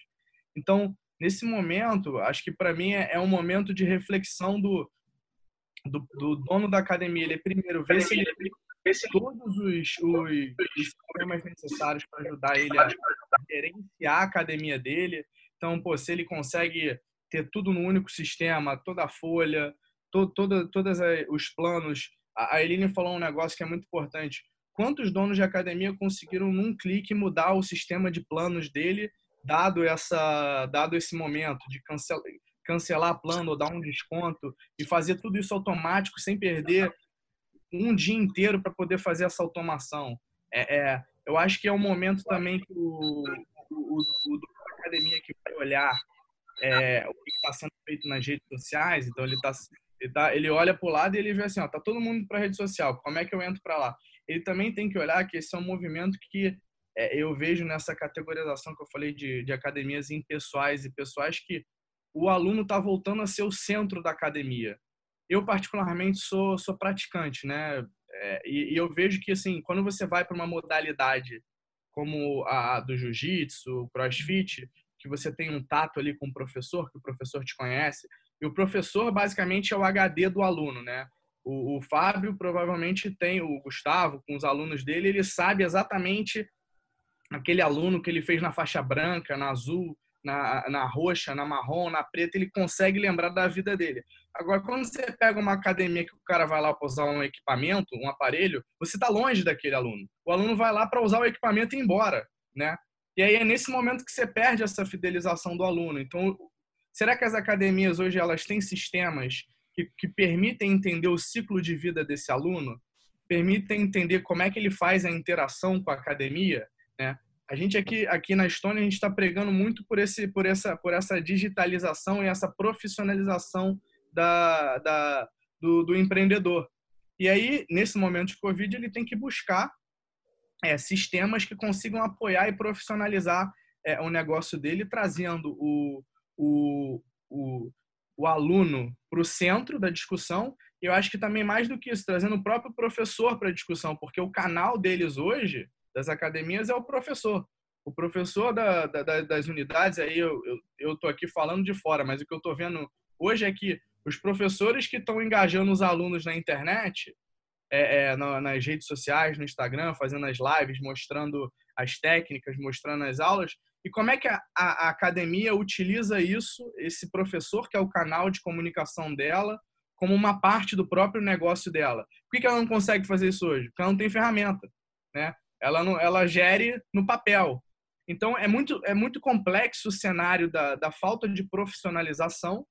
Então, nesse momento, acho que para mim é, é, um momento de reflexão do, do, do, dono da academia. Ele primeiro ver se ele todos os, os, os sistemas necessários para ajudar ele a gerenciar a academia dele. Então, pô, se ele consegue ter tudo no único sistema, toda a folha, to, todos os planos. A Eline falou um negócio que é muito importante. Quantos donos de academia conseguiram num clique mudar o sistema de planos dele, dado essa, dado esse momento de cancelar, cancelar plano ou dar um desconto e fazer tudo isso automático sem perder um dia inteiro para poder fazer essa automação. É, é, eu acho que é um momento também que o, o, o, da academia que vai olhar é, o que está sendo feito nas redes sociais, então ele, tá, ele, tá, ele olha para o lado e ele vê assim, ó, tá todo mundo para rede social, como é que eu entro para lá? Ele também tem que olhar que esse é um movimento que é, eu vejo nessa categorização que eu falei de, de academias impessoais e pessoais que o aluno está voltando a ser o centro da academia eu particularmente sou sou praticante, né? É, e, e, eu vejo que assim, quando você vai para uma modalidade como a do jiu-jitsu, crossfit, que você tem um tato ali com o professor, que o professor te conhece, e o professor basicamente é o HD do aluno, né? O, o Fábio provavelmente tem o Gustavo com os alunos dele, ele sabe exatamente aquele aluno que ele fez na faixa branca, na azul, na, na roxa, na marrom, na preta, ele consegue lembrar da vida dele. Agora, quando você pega uma academia que o cara vai lá para usar um equipamento, um aparelho, você está longe daquele aluno. O aluno vai lá para usar o equipamento e ir embora, né? E aí é nesse momento que você perde essa fidelização do aluno. Então, será que as academias hoje elas têm sistemas que, que permitem entender o ciclo de vida desse aluno? Permitem entender como é que ele faz a interação com a academia, né? A gente aqui, aqui na Estônia, a gente está pregando muito por, esse, por, essa, por essa digitalização e essa profissionalização da, da, do, do empreendedor. E aí, nesse momento de Covid, ele tem que buscar é, sistemas que consigam apoiar e profissionalizar é, o negócio dele, trazendo o, o, o, o aluno para o centro da discussão. E eu acho que também mais do que isso, trazendo o próprio professor para a discussão, porque o canal deles hoje das academias é o professor. O professor da, da, das unidades, aí eu estou aqui falando de fora, mas o que eu estou vendo hoje é que os professores que estão engajando os alunos na internet, é, é, nas redes sociais, no Instagram, fazendo as lives, mostrando as técnicas, mostrando as aulas, e como é que a, a, academia utiliza isso, esse professor, que é o canal de comunicação dela, como uma parte do próprio negócio dela. Por que ela não consegue fazer isso hoje? Porque ela não tem ferramenta, né? ela, não, ela gere no papel. Então, é muito, é muito complexo o cenário da, da falta de profissionalização,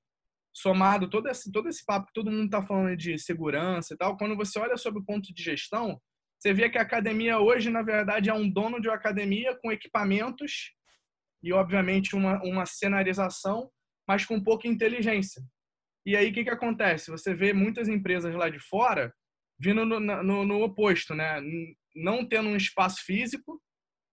somado todo esse, todo esse papo que todo mundo está falando de segurança e tal. Quando você olha sobre o ponto de gestão, Você vê que a academia hoje, na verdade, é um dono de uma academia com equipamentos e, obviamente, uma, uma cenarização, mas com pouca inteligência. E aí, o que, que acontece? Você vê muitas empresas lá de fora vindo no, no, no oposto, né? Não tendo um espaço físico,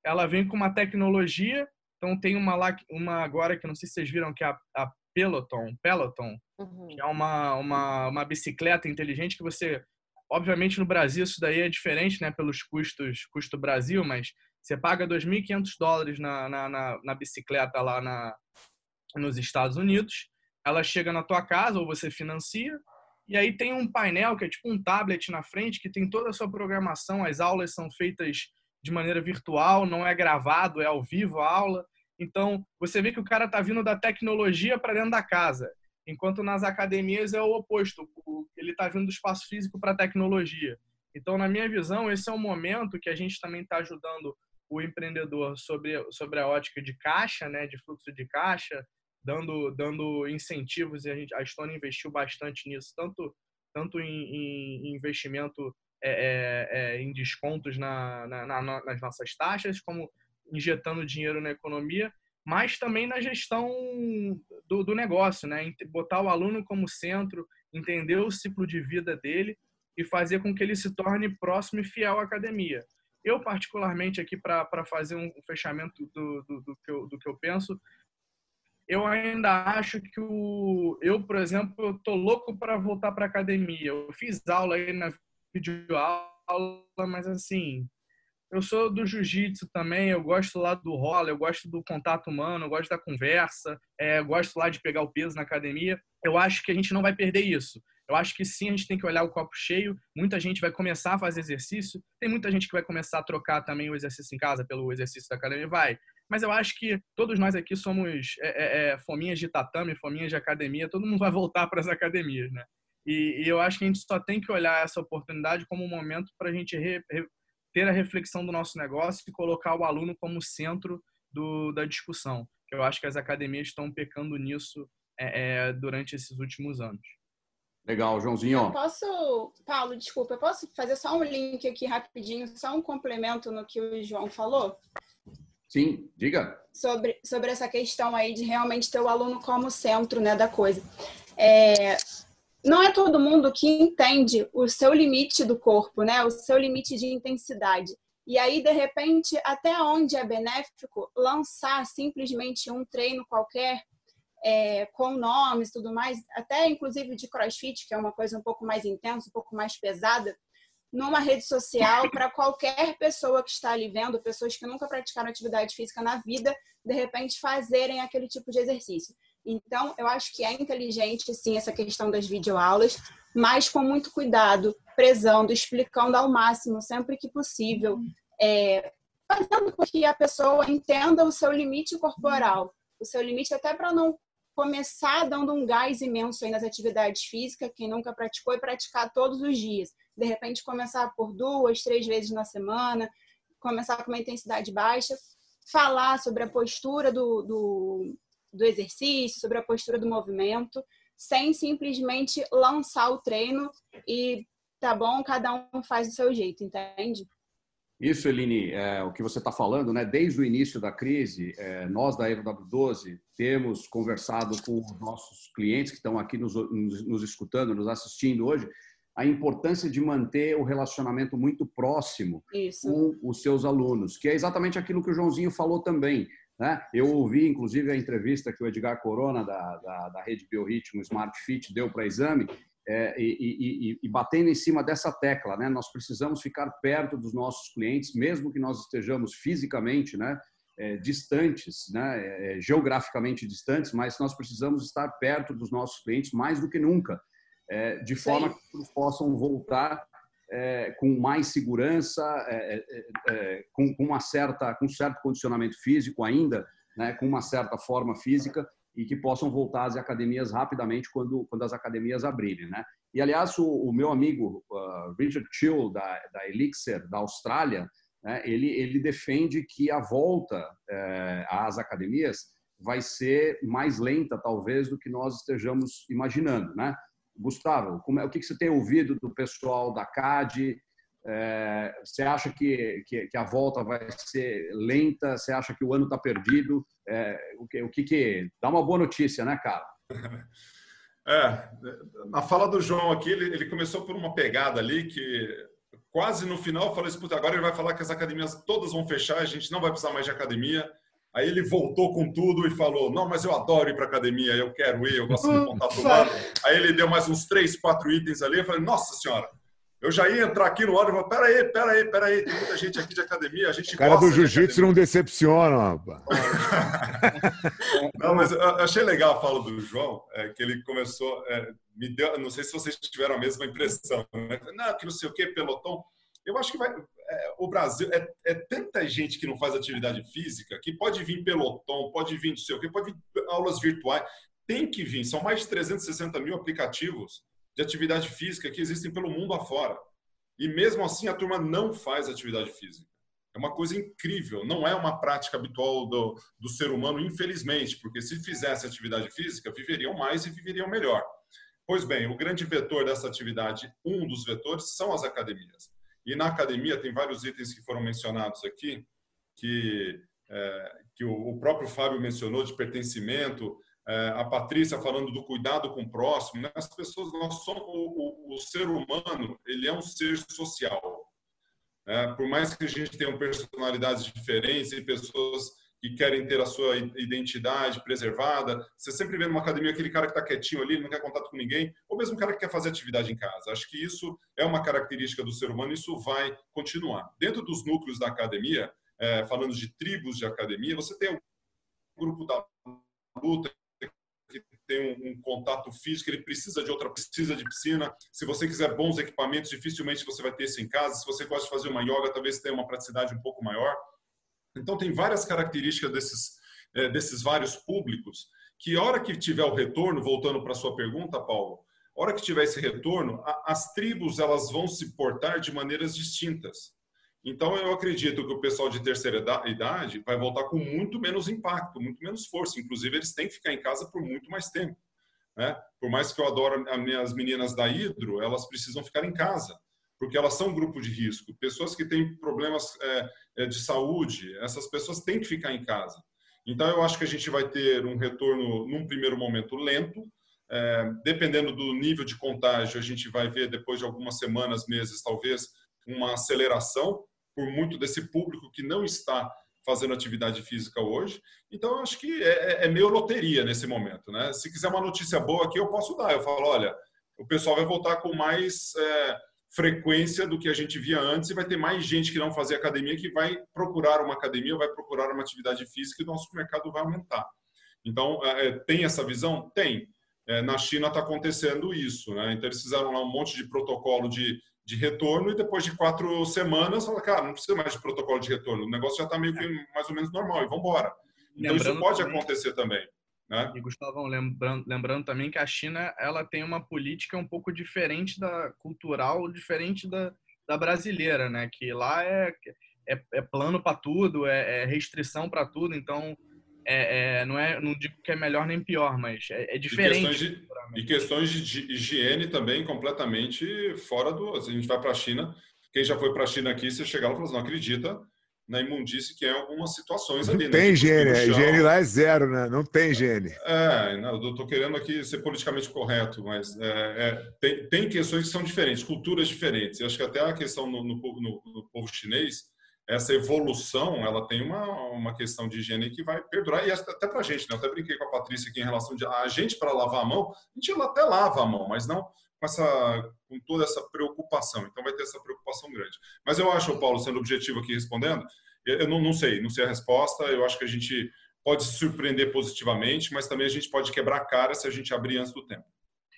ela vem com uma tecnologia. Então, tem uma lá, uma agora que não sei se vocês viram, que é a, a Peloton, Peloton, uhum. que é uma, uma, uma bicicleta inteligente que você obviamente no Brasil isso daí é diferente, né, pelos custos, custo Brasil, mas você paga 2.500 dólares na, na, na, na, bicicleta lá na, nos Estados Unidos, ela chega na tua casa ou você financia, e aí tem um painel que é tipo um tablet na frente que tem toda a sua programação, as aulas são feitas de maneira virtual, não é gravado, é ao vivo a aula. Então, você vê que o cara está vindo da tecnologia para dentro da casa enquanto nas academias é o oposto, ele está vindo do espaço físico para a tecnologia. Então, na minha visão, esse é um momento que a gente também está ajudando o empreendedor sobre, sobre a ótica de caixa, né, de fluxo de caixa, dando, dando incentivos, e a, gente, a Stone investiu bastante nisso, tanto, tanto em, em investimento é, é, é, em descontos na, na, na, nas nossas taxas, como injetando dinheiro na economia, mas também na gestão do, do negócio, né? Botar o aluno como centro, entender o ciclo de vida dele e fazer com que ele se torne próximo e fiel à academia. Eu, particularmente, aqui para fazer um fechamento do, do, do, que eu, do que eu penso, eu ainda acho que o. Eu, por exemplo, eu tô louco para voltar para academia. Eu fiz aula aí na videoaula, mas assim, eu sou do jiu-jitsu também, eu gosto lá do rola, eu gosto do contato humano, eu gosto da conversa, é, eu gosto lá de pegar o peso na academia. Eu acho que a gente não vai perder isso. Eu acho que sim, a gente tem que olhar o copo cheio. Muita gente vai começar a fazer exercício. Tem muita gente que vai começar a trocar também o exercício em casa pelo exercício da academia. Vai. Mas eu acho que todos nós aqui somos é, é, é fominhas de tatame, fominhas de academia. Todo mundo vai voltar para as academias, né? E, e, eu acho que a gente só tem que olhar essa oportunidade como um momento para a gente re, re, ter a reflexão do nosso negócio e colocar o aluno como centro do, da discussão. Eu acho que as academias estão pecando nisso é, é, durante esses últimos anos. Legal, Joãozinho. Eu posso, Paulo, desculpa, eu posso fazer só um link aqui rapidinho, só um complemento no que o João falou? Sim, diga. Sobre, sobre essa questão aí de realmente ter o aluno como centro né, da coisa. É, não é todo mundo que entende o seu limite do corpo, né? O seu limite de intensidade. E aí, de repente, até onde é benéfico lançar simplesmente um treino qualquer é, com nomes tudo mais, até inclusive de crossfit, que é uma coisa um pouco mais intensa, um pouco mais pesada, numa rede social para qualquer pessoa que está ali vendo, pessoas que nunca praticaram atividade física na vida, de repente fazerem aquele tipo de exercício. Então, eu acho que é inteligente, sim, essa questão das videoaulas, mas com muito cuidado, prezando, explicando ao máximo, sempre que possível, é, fazendo com que a pessoa entenda o seu limite corporal, o seu limite até para não começar dando um gás imenso aí nas atividades físicas, quem nunca praticou, e praticar todos os dias. De repente, começar por duas, três vezes na semana, começar com uma intensidade baixa, falar sobre a postura do, do do exercício, sobre a postura do movimento, sem simplesmente lançar o treino e tá bom, cada um faz do seu jeito, entende? Isso, Eline, é, o que você está falando, né? Desde o início da crise, é, nós da EW12 temos conversado com os nossos clientes que estão aqui nos, nos, nos escutando, nos assistindo hoje, a importância de manter o relacionamento muito próximo Isso. com os seus alunos, que é exatamente aquilo que o Joãozinho falou também. Né? Eu ouvi, inclusive, a entrevista que o Edgar Corona, da, da, da rede Biorritmo Smart Fit, deu para exame, é, e, e, e, batendo em cima dessa tecla. Né? Nós precisamos ficar perto dos nossos clientes, mesmo que nós estejamos fisicamente né, é, distantes, né, é, geograficamente distantes, mas nós precisamos estar perto dos nossos clientes mais do que nunca, é, de forma que possam voltar é, com mais segurança, é, é, é, com, com, uma certa, com um certo condicionamento físico ainda, né, com uma certa forma física e que possam voltar às academias rapidamente quando, quando as academias abrirem, né? E aliás, o, o meu amigo uh, Richard Chill da, da Elixir da Austrália, né, ele ele defende que a volta é, às academias vai ser mais lenta talvez do que nós estejamos imaginando, né? Gustavo, como é, o que, você tem ouvido do pessoal da CAD, É, você acha que, que, que, a volta vai ser lenta? Você acha que o ano está perdido? É, o, que, o que que... Dá uma boa notícia, né, cara? É, na fala do João aqui, ele, ele começou por uma pegada ali que quase no final falei, escuta, agora ele vai falar que as academias todas vão fechar, a gente não vai precisar mais de academia. Aí ele voltou com tudo e falou: Não, mas eu adoro ir para academia, eu quero ir, eu gosto de contato humano. Aí ele deu mais uns três, quatro itens ali. Eu falei: Nossa senhora, eu já ia entrar aqui no hora e falei: Peraí, peraí, peraí, tem muita gente aqui de academia. A gente o cara do jiu-jitsu não decepciona, rapaz. não, mas eu achei legal a fala do João, é, que ele começou. É, me deu, não sei se vocês tiveram a mesma impressão. Né? Não, que não sei o que, pelotão. Eu acho que vai, é, o Brasil é, é, tanta gente que não faz atividade física que pode vir pelotão, pode vir não sei o que, pode vir aulas virtuais. Tem que vir. São mais de 360 mil aplicativos de atividade física que existem pelo mundo afora. E mesmo assim a turma não faz atividade física. É uma coisa incrível. Não é uma prática habitual do, do ser humano, infelizmente, porque se fizesse atividade física, viveriam mais e viveriam melhor. Pois bem, o grande vetor dessa atividade, um dos vetores, são as academias. E na academia tem vários itens que foram mencionados aqui, que, é, que o, o, próprio Fábio mencionou, de pertencimento, a Patrícia falando do cuidado com o próximo. Né? As pessoas, nós somos, o, o, o ser humano, ele é um ser social. Né? Por mais que a gente tenha personalidades diferentes e pessoas que querem ter a sua identidade preservada. Você sempre vê numa academia aquele cara que está quietinho ali, não quer contato com ninguém, ou mesmo o cara que quer fazer atividade em casa. Acho que isso é uma característica do ser humano e isso vai continuar. Dentro dos núcleos da academia, é, falando de tribos de academia, você tem o grupo da luta tem um, um, contato físico, ele precisa de outra, precisa de piscina. Se você quiser bons equipamentos, dificilmente você vai ter isso em casa. Se você gosta de fazer uma yoga, talvez tenha uma praticidade um pouco maior. Então, tem várias características desses, é, desses vários públicos que, a hora que tiver o retorno, voltando para a sua pergunta, Paulo, a hora que tiver esse retorno, as tribos elas vão se portar de maneiras distintas. Então, eu acredito que o pessoal de terceira idade vai voltar com muito menos impacto, muito menos força. Inclusive, eles têm que ficar em casa por muito mais tempo. Né? Por mais que eu adoro as meninas da Hidro, elas precisam ficar em casa porque elas são grupo de risco. Pessoas que têm problemas é, é, de saúde, essas pessoas têm que ficar em casa. Então, eu acho que a gente vai ter um retorno, num primeiro momento, lento. É, dependendo do nível de contágio, a gente vai ver, depois de algumas semanas, meses, talvez, uma aceleração por muito desse público que não está fazendo atividade física hoje. Então, acho que é, é, é meio loteria nesse momento. Né? Se quiser uma notícia boa aqui, eu posso dar. Eu falo, olha, o pessoal vai voltar com mais é, frequência do que a gente via antes e vai ter mais gente que não fazia academia que vai procurar uma academia, vai procurar uma atividade física e o nosso mercado vai aumentar. Então, é, é tem essa visão? Tem. É, na China está acontecendo isso. Né? Então, eles fizeram lá um monte de protocolo de, de retorno e depois de quatro semanas, falaram, cara, não precisa mais de protocolo de retorno, o negócio já está meio que mais ou menos normal e vamos embora. Então, Lembrando isso pode também, acontecer também. Né? E Gustavão, lembrando, lembrando também que a China ela tem uma política um pouco diferente da cultural, diferente da, da brasileira, né? Que lá é, é, é plano para tudo, é, é restrição para tudo, então é, é, não é não digo que é melhor nem pior, mas é, é diferente. E questões, de, e questões de higiene também completamente fora do. a gente vai para a China, quem já foi para a China aqui, você chegar lá e fala assim, não acredita na imundície que é algumas situações não ali. Não né? tem higiene, a higiene lá é zero, né? Não tem higiene. É, não, eu estou querendo aqui ser politicamente correto, mas é, é, tem, tem questões que são diferentes, culturas diferentes. Eu acho que até a questão no, no, no, no povo chinês, essa evolução, ela tem uma, uma questão de higiene que vai perdurar, e até para a gente, né? Eu até brinquei com a Patrícia aqui em relação de a gente para lavar a mão, a gente até lava a mão, mas não com, essa, com toda essa preocupação. Então, vai ter essa preocupação grande. Mas eu acho, Paulo, sendo objetivo aqui respondendo, eu não, não sei, não sei a resposta. Eu acho que a gente pode se surpreender positivamente, mas também a gente pode quebrar a cara se a gente abrir antes do tempo.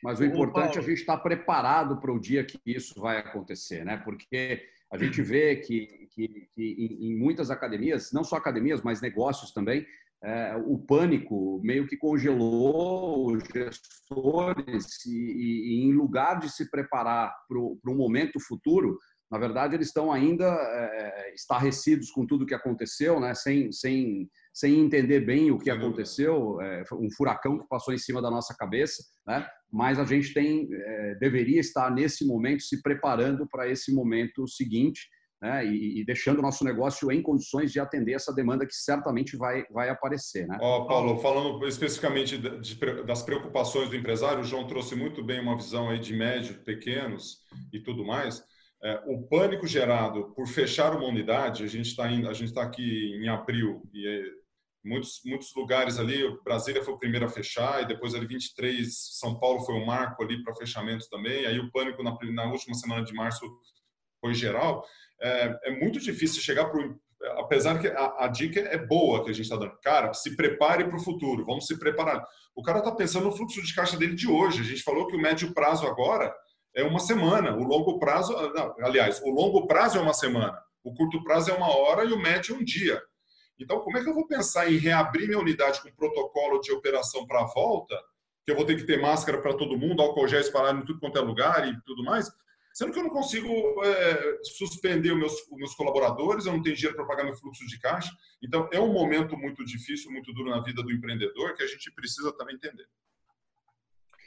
Mas o importante é a gente estar preparado para o dia que isso vai acontecer, né? Porque a gente vê que, que, que em, muitas academias, não só academias, mas negócios também, é, o pânico meio que congelou os gestores e, e, e em lugar de se preparar para um momento futuro, na verdade eles estão ainda é, estarrecidos com tudo que aconteceu, né? sem, sem sem entender bem o que aconteceu, é, um furacão que passou em cima da nossa cabeça, né? mas a gente tem, é, deveria estar nesse momento se preparando para esse momento seguinte, né, e, e, deixando o nosso negócio em condições de atender essa demanda que certamente vai, vai aparecer. Né? Oh, Paulo, falando especificamente de, de, das preocupações do empresário, o João trouxe muito bem uma visão aí de médio, pequenos e tudo mais. É, o pânico gerado por fechar uma unidade, a gente está está aqui em abril e é, muitos muitos lugares ali, Brasília foi o primeiro a fechar e depois ali 23 São Paulo foi o um marco ali para fechamentos também. Aí o pânico na, na última semana de março foi geral é, é muito difícil chegar para apesar que a, a, dica é boa que a gente está dando. Cara, se prepare para o futuro, vamos se preparar. O cara está pensando no fluxo de caixa dele de hoje. A gente falou que o médio prazo agora é uma semana, o longo prazo, não, aliás, o longo prazo é uma semana, o curto prazo é uma hora e o médio é um dia. Então, como é que eu vou pensar em reabrir minha unidade com protocolo de operação para a volta, que eu vou ter que ter máscara para todo mundo, álcool gel espalhado em tudo quanto é lugar e tudo mais, Sendo que eu não consigo é, suspender os meus, os meus colaboradores, eu não tenho dinheiro para pagar meu fluxo de caixa. Então, é um momento muito difícil, muito duro na vida do empreendedor que a gente precisa também entender.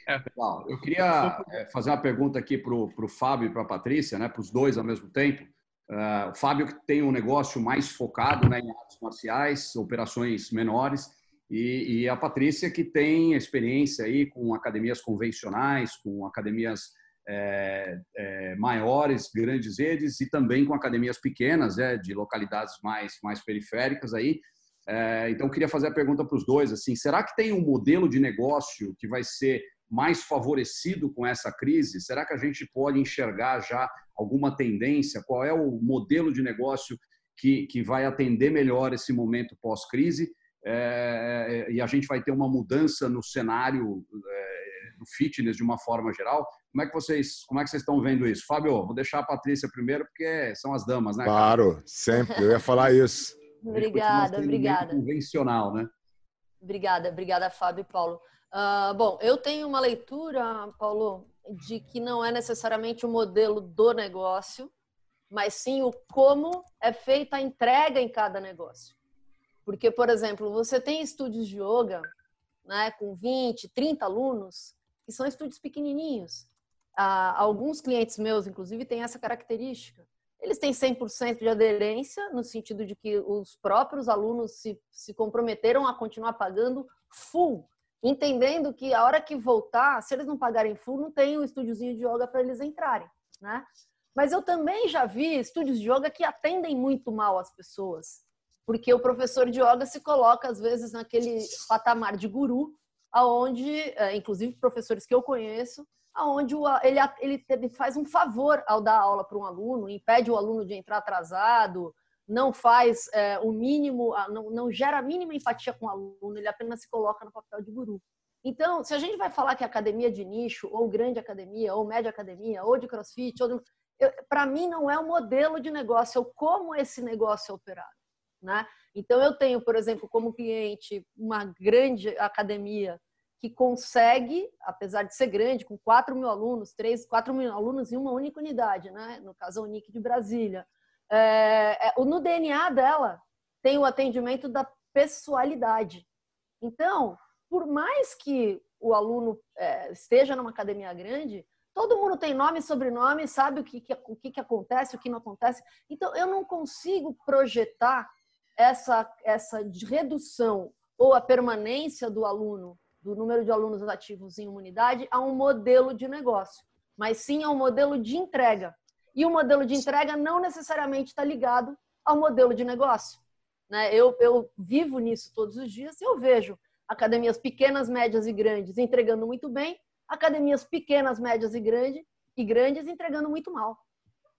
É. Eu queria é, fazer uma pergunta aqui para o Fábio e para a Patrícia, né, para os dois ao mesmo tempo. Uh, o Fábio que tem um negócio mais focado né, em artes marciais, operações menores, e, e, a Patrícia que tem experiência aí com academias convencionais, com academias é, é, maiores, grandes redes e também com academias pequenas, é, de localidades mais, mais periféricas aí. É, então, queria fazer a pergunta para os dois, assim, será que tem um modelo de negócio que vai ser mais favorecido com essa crise? Será que a gente pode enxergar já alguma tendência? Qual é o modelo de negócio que, que vai atender melhor esse momento pós-crise? É, e a gente vai ter uma mudança no cenário é, do fitness de uma forma geral. Como é que vocês, como é que vocês estão vendo isso? Fábio, vou deixar a Patrícia primeiro, porque são as damas, né? Claro, sempre. Eu ia falar isso. obrigada, obrigada. Convencional, né? Obrigada, obrigada, Fábio e Paulo. Uh, bom, eu tenho uma leitura, Paulo, de que não é necessariamente o modelo do negócio, mas sim o como é feita a entrega em cada negócio. Porque, por exemplo, você tem estúdios de yoga né, com 20, 30 alunos, que são estúdios pequenininhos ah, alguns clientes meus, inclusive, têm essa característica. Eles têm 100% de aderência, no sentido de que os próprios alunos se, se comprometeram a continuar pagando full, entendendo que a hora que voltar, se eles não pagarem full, não tem um estúdiozinho de yoga para eles entrarem, né? Mas eu também já vi estúdios de yoga que atendem muito mal as pessoas, porque o professor de yoga se coloca às vezes naquele patamar de guru, aonde, eh, inclusive professores que eu conheço, aonde ele, ele, faz um favor ao dar aula para um aluno, impede o aluno de entrar atrasado, não faz é, o mínimo, não, não gera a mínima empatia com o aluno, ele apenas se coloca no papel de guru. Então, se a gente vai falar que academia de nicho, ou grande academia, ou média academia, ou de crossfit, ou para mim não é o modelo de negócio, é como esse negócio é operado. Né? Então, eu tenho, por exemplo, como cliente uma grande academia que consegue, apesar de ser grande, com 4 mil alunos, 3, 4 mil alunos em uma única unidade, né? no caso a Unic de Brasília. É, é, no DNA dela tem o atendimento da pessoalidade. Então, por mais que o aluno é, esteja numa academia grande, todo mundo tem nome e sobrenome, sabe o que, que, o que, que acontece, o que não acontece. Então, eu não consigo projetar essa, essa redução ou a permanência do aluno do número de alunos ativos em uma unidade a um modelo de negócio, mas sim a um modelo de entrega. E o modelo de entrega não necessariamente está ligado ao modelo de negócio. Né? Eu, eu vivo nisso todos os dias e eu vejo academias pequenas, médias e grandes entregando muito bem, academias pequenas, médias e, grande, e grandes entregando muito mal.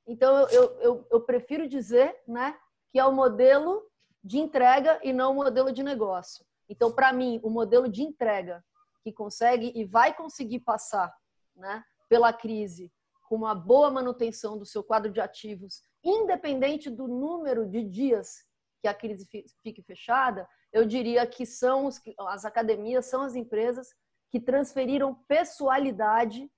Então, eu, eu, eu prefiro dizer né, que é o modelo de entrega e não o modelo de negócio. Então, para mim, o modelo de entrega que consegue e vai conseguir passar né, pela crise com uma boa manutenção do seu quadro de ativos, independente do número de dias que a crise fique fechada, eu diria que são os, as academias, são as empresas que transferiram pessoalidade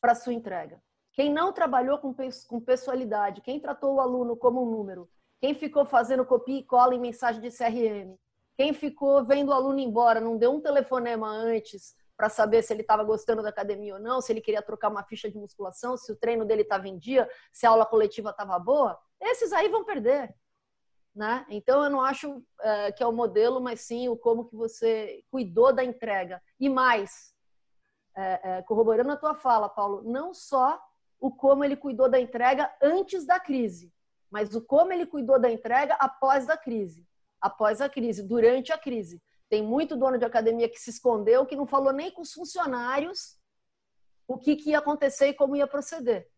para sua entrega. Quem não trabalhou com, com pessoalidade, quem tratou o aluno como um número, quem ficou fazendo copia e cola em mensagem de CRM, Quem ficou vendo o aluno embora, não deu um telefonema antes para saber se ele estava gostando da academia ou não, se ele queria trocar uma ficha de musculação, se o treino dele estava em dia, se a aula coletiva estava boa, esses aí vão perder. Né? Então eu não acho é, que é o modelo, mas sim o como que você cuidou da entrega. E mais, é, é, corroborando a tua fala, Paulo, não só o como ele cuidou da entrega antes da crise, mas o como ele cuidou da entrega após a crise, após a crise, durante a crise. Tem muito dono de academia que se escondeu, que não falou nem com os funcionários o que, que ia acontecer e como ia proceder.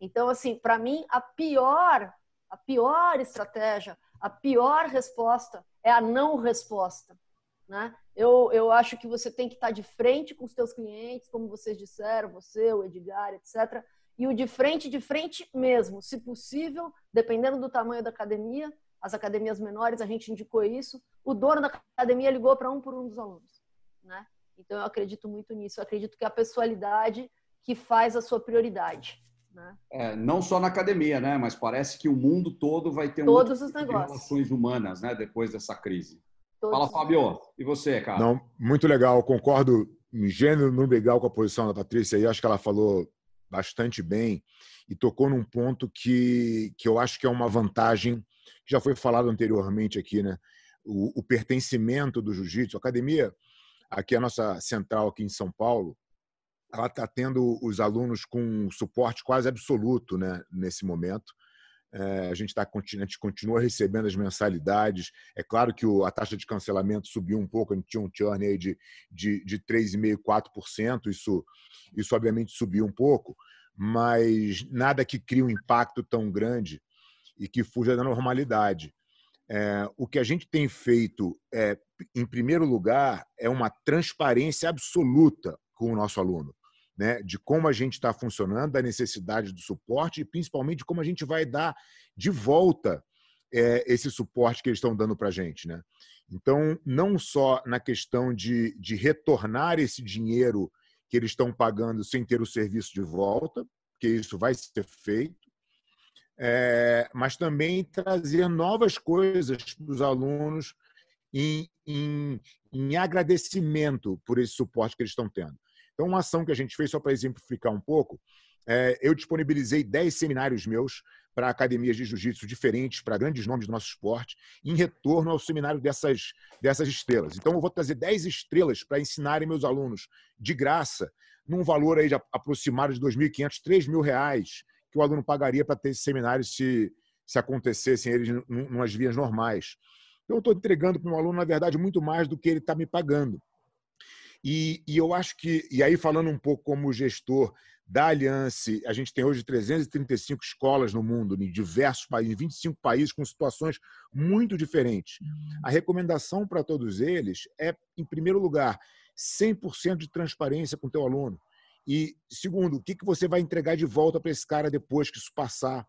Então, assim, para mim, a pior, a pior estratégia, a pior resposta é a não resposta. Né? Eu, eu acho que você tem que estar de frente com os seus clientes, como vocês disseram, você, o Edgar, etc. E o de frente, de frente mesmo, se possível, dependendo do tamanho da academia, as academias menores, a gente indicou isso. O dono da academia ligou para um por um dos alunos, né? Então eu acredito muito nisso. Eu acredito que é a pessoalidade que faz a sua prioridade. Né? É, não só na academia, né? Mas parece que o mundo todo vai ter um Todos os negócios. relações humanas, né? Depois dessa crise. Todos Fala, Fabio. E você, cara? Não, muito legal. Concordo em gênero no legal com a posição da Patrícia aí. Acho que ela falou bastante bem e tocou num ponto que, que eu acho que é uma vantagem já foi falado anteriormente aqui, né? O, o pertencimento do jiu-jitsu. A academia, aqui a nossa central aqui em São Paulo, ela está tendo os alunos com suporte quase absoluto né, nesse momento. É, a gente tá, a gente continua recebendo as mensalidades. É claro que o, a taxa de cancelamento subiu um pouco, a gente tinha um churn aí de, de, de 3,5%, 4%. Isso, isso, obviamente, subiu um pouco, mas nada que crie um impacto tão grande e que fuja da normalidade. É, o que a gente tem feito, é, em primeiro lugar, é uma transparência absoluta com o nosso aluno. Né, de como a gente está funcionando, da necessidade do suporte e principalmente como a gente vai dar de volta é, esse suporte que eles estão dando para a gente. Né? Então, não só na questão de, de retornar esse dinheiro que eles estão pagando sem ter o serviço de volta, que isso vai ser feito, é, mas também trazer novas coisas para os alunos em, em, em, agradecimento por esse suporte que eles estão tendo. Então, uma ação que a gente fez, só para exemplificar um pouco, é, eu disponibilizei 10 seminários meus para academias de jiu-jitsu diferentes, para grandes nomes do nosso esporte, em retorno ao seminário dessas, dessas estrelas. Então, eu vou trazer 10 estrelas para ensinarem meus alunos de graça, num valor aí de aproximado de R$ 2.500, R$ 3.000, que o aluno pagaria para ter esse seminário se, se acontecessem eles umas vias normais. Então, eu estou entregando para um aluno, na verdade, muito mais do que ele está me pagando. E, e, eu acho que, e aí falando um pouco como gestor da Aliança, a gente tem hoje 335 escolas no mundo, em diversos países, 25 países, com situações muito diferentes. A recomendação para todos eles é, em primeiro lugar, 100% de transparência com o teu aluno. E, segundo, o que, que você vai entregar de volta para esse cara depois que isso passar?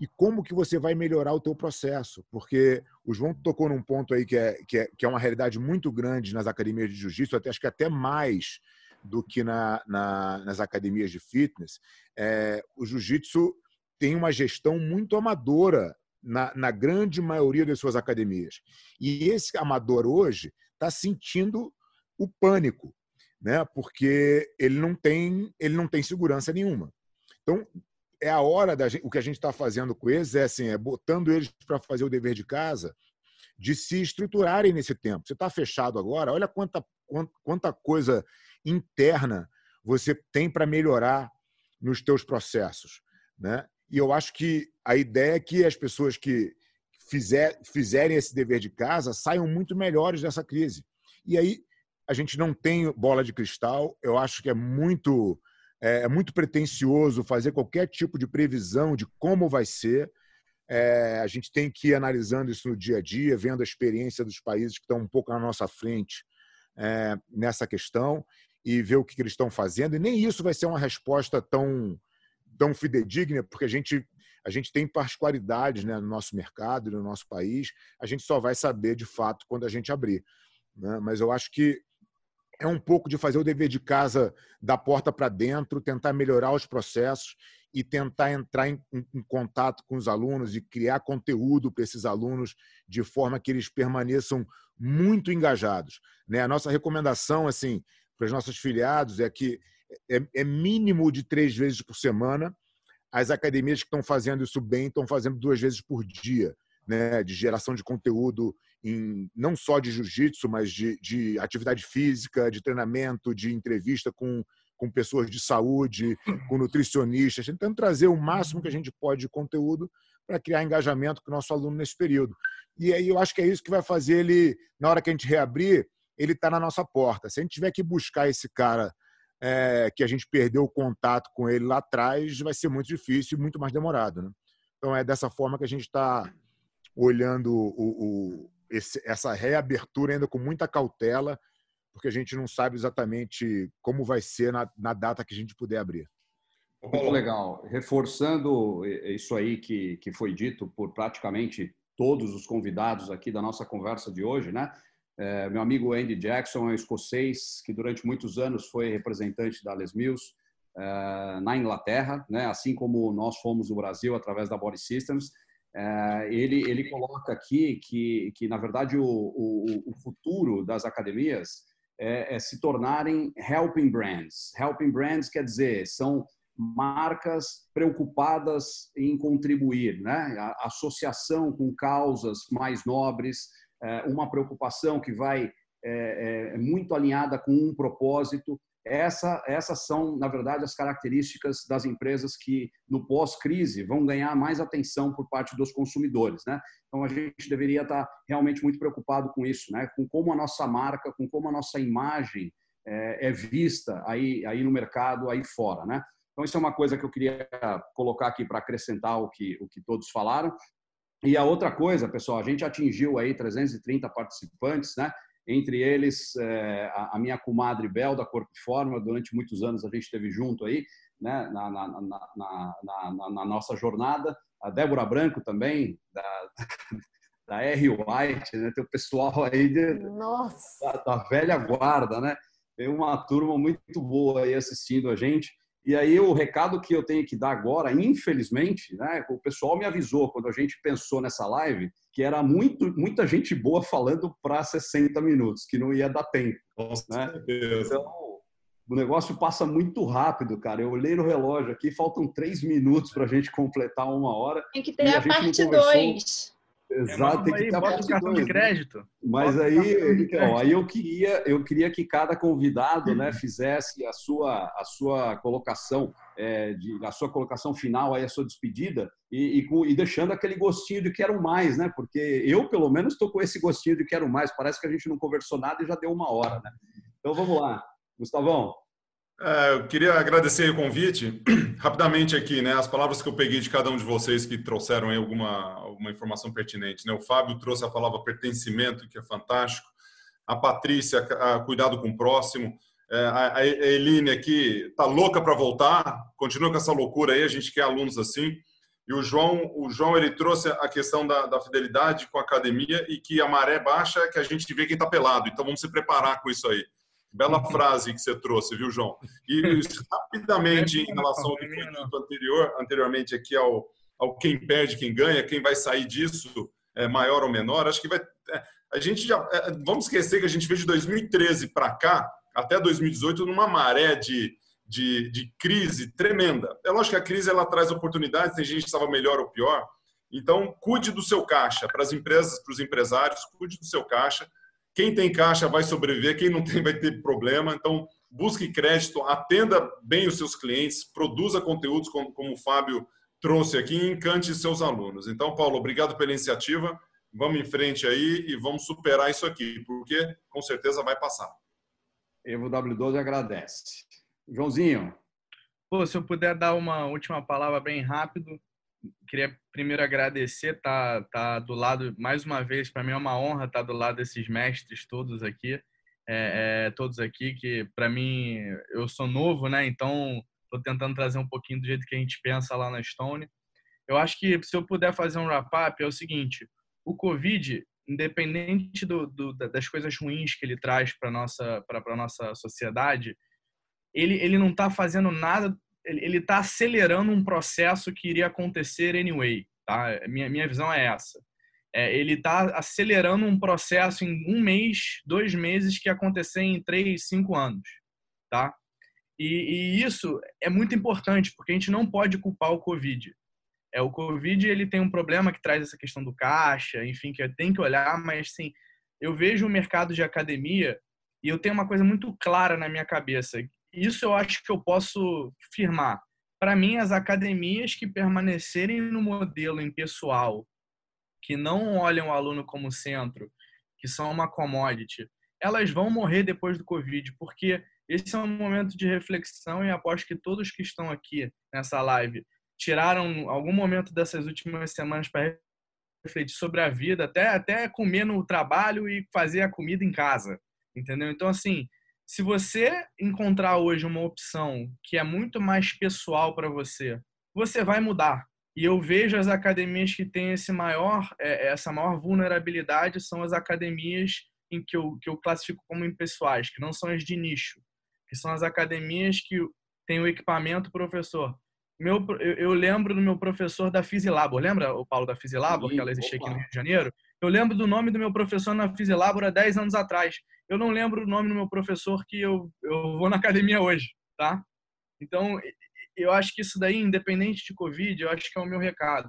E como que você vai melhorar o teu processo? Porque o João tocou num ponto aí que é, que é, que é uma realidade muito grande nas academias de jiu-jitsu, até, acho que até mais do que na, na, nas academias de fitness. É, o jiu-jitsu tem uma gestão muito amadora na, na, grande maioria das suas academias. E esse amador hoje está sentindo o pânico né? Porque ele não tem, ele não tem segurança nenhuma. Então, é a hora da gente, o que a gente está fazendo com eles é assim, é botando eles para fazer o dever de casa, de se estruturarem nesse tempo. Você está fechado agora, olha quanta, quanta coisa interna você tem para melhorar nos teus processos, né? E eu acho que a ideia é que as pessoas que fizer, fizerem esse dever de casa saiam muito melhores dessa crise. E aí a gente não tem bola de cristal. Eu acho que é muito é, é muito pretensioso fazer qualquer tipo de previsão de como vai ser. É, a gente tem que ir analisando isso no dia a dia, vendo a experiência dos países que estão um pouco na nossa frente é, nessa questão e ver o que, que eles estão fazendo. E nem isso vai ser uma resposta tão, tão fidedigna, porque a gente, a gente tem particularidades né, no nosso mercado, no nosso país. A gente só vai saber de fato quando a gente abrir. Né? Mas eu acho que é um pouco de fazer o dever de casa da porta para dentro, tentar melhorar os processos e tentar entrar em, em, em, contato com os alunos e criar conteúdo para esses alunos de forma que eles permaneçam muito engajados. Né? A nossa recomendação assim para os nossos filiados é que é, é mínimo de três vezes por semana. As academias que estão fazendo isso bem estão fazendo duas vezes por dia, né? de geração de conteúdo em, não só de jiu-jitsu, mas de, de atividade física, de treinamento, de entrevista com com pessoas de saúde, com nutricionistas, tentando trazer o máximo que a gente pode de conteúdo para criar engajamento com o nosso aluno nesse período. E aí eu acho que é isso que vai fazer ele, na hora que a gente reabrir, ele está na nossa porta. Se a gente tiver que buscar esse cara é, que a gente perdeu o contato com ele lá atrás, vai ser muito difícil e muito mais demorado. Né? Então é dessa forma que a gente está olhando o, o, esse, essa reabertura ainda com muita cautela porque a gente não sabe exatamente como vai ser na, na data que a gente puder abrir. Muito legal. Reforçando isso aí que, que foi dito por praticamente todos os convidados aqui da nossa conversa de hoje, né? É, meu amigo Andy Jackson é um escocês que durante muitos anos foi representante da Les Mills é, na Inglaterra, né? Assim como nós fomos no Brasil através da Body Systems. É, ele, ele coloca aqui que, que na verdade, o, o, o futuro das academias é, é, se tornarem helping brands. Helping brands quer dizer, são marcas preocupadas em contribuir, né? A associação com causas mais nobres, é, uma preocupação que vai é, é, muito alinhada com um propósito essa, essas são, na verdade, as características das empresas que, no pós-crise, vão ganhar mais atenção por parte dos consumidores. Né? Então, a gente deveria estar realmente muito preocupado com isso, né? com como a nossa marca, com como a nossa imagem é, é vista aí, aí no mercado, aí fora. Né? Então, isso é uma coisa que eu queria colocar aqui para acrescentar o que, o que todos falaram. E a outra coisa, pessoal, a gente atingiu aí 330 participantes, né? Entre eles é, a, minha comadre Bel, da Corpo Forma, durante muitos anos a gente esteve junto aí, né, na, na, na, na nossa jornada, a Débora Branco também, da, da R. White, né, tem o pessoal aí de, da, da velha guarda, né, tem uma turma muito boa aí assistindo a gente, e aí o recado que eu tenho que dar agora, infelizmente, né, o pessoal me avisou quando a gente pensou nessa live que era muito, muita gente boa falando para 60 minutos, que não ia dar tempo. né? Então, o negócio passa muito rápido, cara. Eu olhei no relógio aqui, faltam três minutos para a gente completar uma hora. Tem que ter a, a parte 2. Exato, tem que ter bota o cartão de né? crédito. Mas aí, então, aí eu queria, eu queria que cada convidado, né, fizesse a sua, a sua colocação, é, de, a sua colocação final, aí a sua despedida e, e, e, deixando aquele gostinho de quero mais, né? Porque eu, pelo menos, estou com esse gostinho de quero mais. Parece que a gente não conversou nada e já deu uma hora, né? Então vamos lá, Gustavão. É, eu queria agradecer o convite. Rapidamente aqui, né, as palavras que eu peguei de cada um de vocês que trouxeram aí alguma, alguma informação pertinente. Né? O Fábio trouxe a palavra pertencimento, que é fantástico. A Patrícia, a cuidado com o próximo. É, a Eline aqui tá louca para voltar, continua com essa loucura aí, a gente quer alunos assim. E o João, o João ele trouxe a questão da, da fidelidade com a academia e que a maré baixa é que a gente vê quem está pelado. Então vamos se preparar com isso aí. Bela frase que você trouxe, viu, João? E rapidamente, em relação ao que foi dito anterior, anteriormente aqui ao, ao quem perde, quem ganha, quem vai sair disso, é, maior ou menor, acho que vai. É, a gente já. É, vamos esquecer que a gente veio de 2013 para cá, até 2018, numa maré de, de, de, crise tremenda. É lógico que a crise ela traz oportunidades, tem gente que estava melhor ou pior. Então, cuide do seu caixa, para as empresas, para os empresários, cuide do seu caixa quem tem caixa vai sobreviver, quem não tem vai ter problema. Então, busque crédito, atenda bem os seus clientes, produza conteúdos como, como o Fábio trouxe aqui e encante seus alunos. Então, Paulo, obrigado pela iniciativa. Vamos em frente aí e vamos superar isso aqui, porque com certeza vai passar. Evo W12 agradece. Joãozinho. Pô, se eu puder dar uma última palavra bem rápido, queria primeiro agradecer, tá, tá do lado, mais uma vez, para mim é uma honra estar tá do lado desses mestres todos aqui, é, é, todos aqui, que para mim, eu sou novo, né? Então, estou tentando trazer um pouquinho do jeito que a gente pensa lá na Stone. Eu acho que se eu puder fazer um wrap-up, é o seguinte, o Covid independente do, do, das coisas ruins que ele traz para nossa para nossa sociedade, ele ele não está fazendo nada, ele está acelerando um processo que iria acontecer anyway, tá? Minha minha visão é essa. É, ele está acelerando um processo em um mês, dois meses que acontecer em três, cinco anos, tá? E, e, isso é muito importante porque a gente não pode culpar o Covid. É, o Covid ele tem um problema que traz essa questão do caixa, enfim, que tem que olhar, mas sim, eu vejo o mercado de academia e eu tenho uma coisa muito clara na minha cabeça. Isso eu acho que eu posso firmar. Para mim, as academias que permanecerem no modelo em pessoal, que não olham o aluno como centro, que são uma commodity, elas vão morrer depois do Covid, porque esse é um momento de reflexão e aposto que todos que estão aqui nessa live tiraram algum momento dessas últimas semanas para refletir sobre a vida, até, até comer no trabalho e fazer a comida em casa, entendeu? Então, assim, se você encontrar hoje uma opção que é muito mais pessoal para você, você vai mudar. E eu vejo as academias que têm esse maior, é, essa maior vulnerabilidade são as academias em que eu, que eu classifico como impessoais, que não são as de nicho, que são as academias que têm o equipamento professor meu, eu, eu, lembro do meu professor da Fisilabor. Lembra, o Paulo, da Fisilabor, que ela existia aqui no Rio de Janeiro? Eu lembro do nome do meu professor na Fisilabor há 10 anos atrás. Eu não lembro o nome do meu professor que eu, eu vou na academia hoje, tá? Então, eu acho que isso daí, independente de Covid, eu acho que é o meu recado.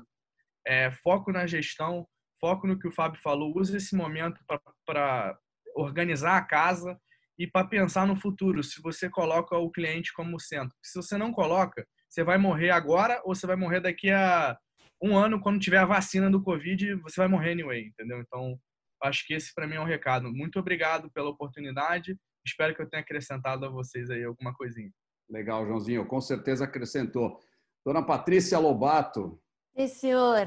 É, foco na gestão, foco no que o Fábio falou, use esse momento para organizar a casa e para pensar no futuro, se você coloca o cliente como centro. Se você não coloca, você vai morrer agora ou você vai morrer daqui a um ano, quando tiver a vacina do Covid, você vai morrer anyway, entendeu? Então, acho que esse para mim é um recado. Muito obrigado pela oportunidade. Espero que eu tenha acrescentado a vocês aí alguma coisinha. Legal, Joãozinho. Com certeza acrescentou. Dona Patrícia Lobato. Sim, senhor.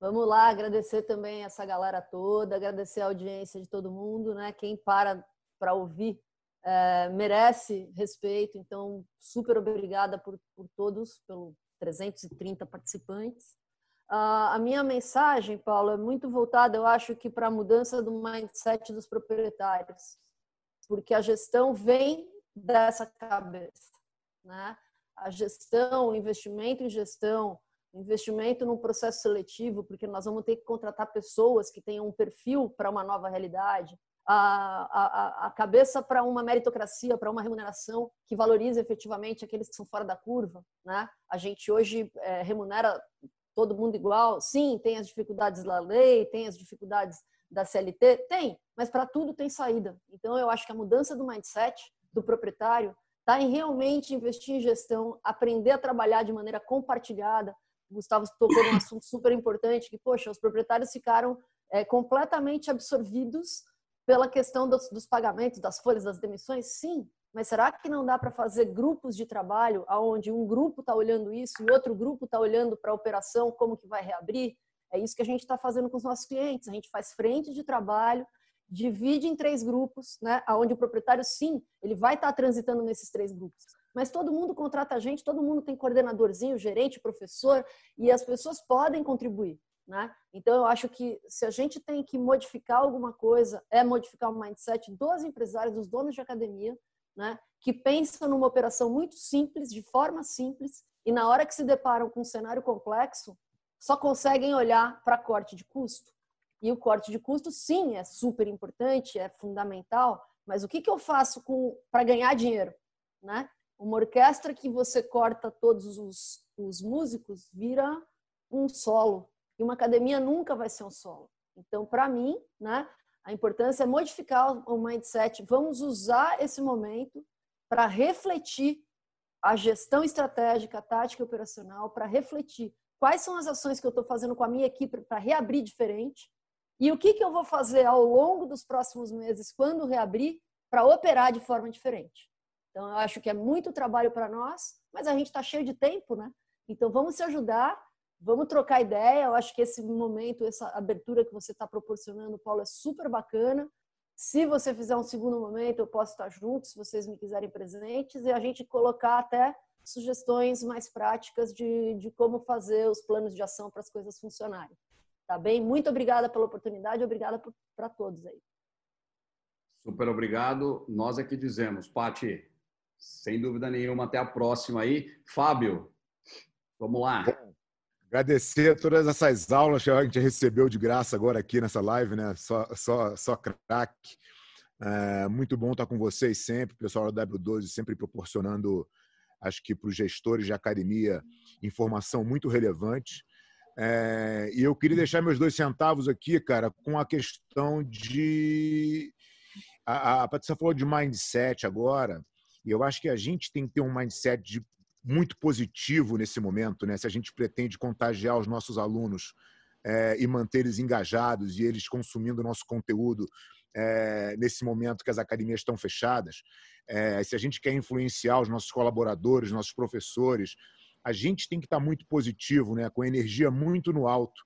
Vamos lá, agradecer também essa galera toda, agradecer a audiência de todo mundo, né? Quem para para ouvir é, merece respeito. Então, super obrigada por, por todos, pelos 330 participantes. Uh, a minha mensagem, Paulo, é muito voltada, eu acho que para a mudança do mindset dos proprietários, porque a gestão vem dessa cabeça, né? A gestão, investimento em gestão, investimento num processo seletivo, porque nós vamos ter que contratar pessoas que tenham um perfil para uma nova realidade a, a, a cabeça para uma meritocracia, para uma remuneração que valorize efetivamente aqueles que são fora da curva. Né? A gente hoje é, remunera todo mundo igual. Sim, tem as dificuldades da lei, tem as dificuldades da CLT, tem, mas para tudo tem saída. Então, eu acho que a mudança do mindset do proprietário está em realmente investir em gestão, aprender a trabalhar de maneira compartilhada. O Gustavo tocou num assunto super importante, que, poxa, os proprietários ficaram é, completamente absorvidos pela questão dos, dos pagamentos, das folhas, das demissões? Sim, mas será que não dá para fazer grupos de trabalho onde um grupo está olhando isso e outro grupo está olhando para a operação, como que vai reabrir? É isso que a gente está fazendo com os nossos clientes. A gente faz frente de trabalho, divide em três grupos, né? Onde o proprietário, sim, ele vai estar tá transitando nesses três grupos. Mas todo mundo contrata a gente, todo mundo tem coordenadorzinho, gerente, professor, e as pessoas podem contribuir. Né? Então, eu acho que se a gente tem que modificar alguma coisa, é modificar o mindset dos empresários, dos donos de academia, né? que pensam numa operação muito simples, de forma simples, e na hora que se deparam com um cenário complexo, só conseguem olhar para corte de custo. E o corte de custo, sim, é super importante, é fundamental, mas o que, que eu faço para ganhar dinheiro? Né? Uma orquestra que você corta todos os, os músicos vira um solo, e uma academia nunca vai ser um solo. Então, para mim, né, a importância é modificar o mindset. Vamos usar esse momento para refletir a gestão estratégica, a tática operacional, para refletir quais são as ações que eu estou fazendo com a minha equipe para reabrir diferente e o que, que eu vou fazer ao longo dos próximos meses, quando reabrir, para operar de forma diferente. Então, eu acho que é muito trabalho para nós, mas a gente está cheio de tempo, né? Então, vamos se ajudar Vamos trocar ideia. Eu acho que esse momento, essa abertura que você está proporcionando, Paulo, é super bacana. Se você fizer um segundo momento, eu posso estar junto, se vocês me quiserem presentes, e a gente colocar até sugestões mais práticas de, de como fazer os planos de ação para as coisas funcionarem. Tá bem? Muito obrigada pela oportunidade, obrigada para todos aí. Super obrigado. Nós é que dizemos, Pati, sem dúvida nenhuma, até a próxima aí. Fábio, vamos lá. Agradecer todas essas aulas que a gente recebeu de graça agora aqui nessa live, né? Só, só, só craque. É muito bom estar com vocês sempre, pessoal da W12 sempre proporcionando, acho que para os gestores de academia, informação muito relevante. É, e eu queria deixar meus dois centavos aqui, cara, com a questão de. A, a Patrícia falou de mindset agora, e eu acho que a gente tem que ter um mindset de, muito positivo nesse momento, né? Se a gente pretende contagiar os nossos alunos é, e manter eles engajados e eles consumindo o nosso conteúdo é, nesse momento que as academias estão fechadas, é, se a gente quer influenciar os nossos colaboradores, nossos professores, a gente tem que estar muito positivo, né? com energia muito no alto.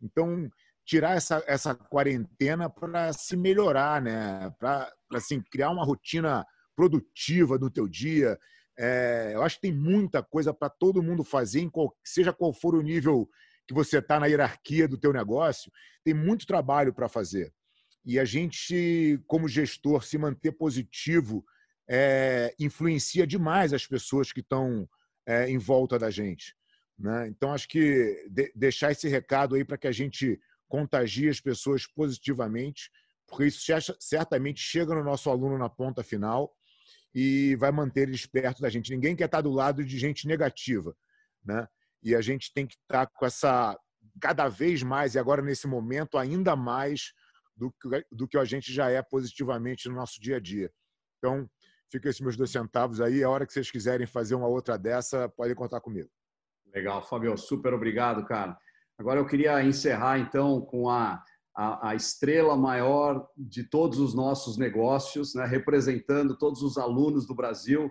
Então, tirar essa, essa quarentena para se melhorar, né? para assim, criar uma rotina produtiva no teu dia. É, eu acho que tem muita coisa para todo mundo fazer, qual, seja qual for o nível que você está na hierarquia do teu negócio, tem muito trabalho para fazer. E a gente, como gestor, se manter positivo é, influencia demais as pessoas que estão é, em volta da gente. Né? Então, acho que de, deixar esse recado aí para que a gente contagie as pessoas positivamente, porque isso certamente chega no nosso aluno na ponta final e vai manter eles perto da gente. Ninguém quer estar do lado de gente negativa. Né? E a gente tem que estar com essa, cada vez mais, e agora nesse momento, ainda mais do que, do que a gente já é positivamente no nosso dia a dia. Então, fica esses meus dois centavos aí. A hora que vocês quiserem fazer uma outra dessa, podem contar comigo. Legal, Fabio, super obrigado, cara. Agora eu queria encerrar então com a, a, a estrela maior de todos os nossos negócios, né, representando todos os alunos do Brasil.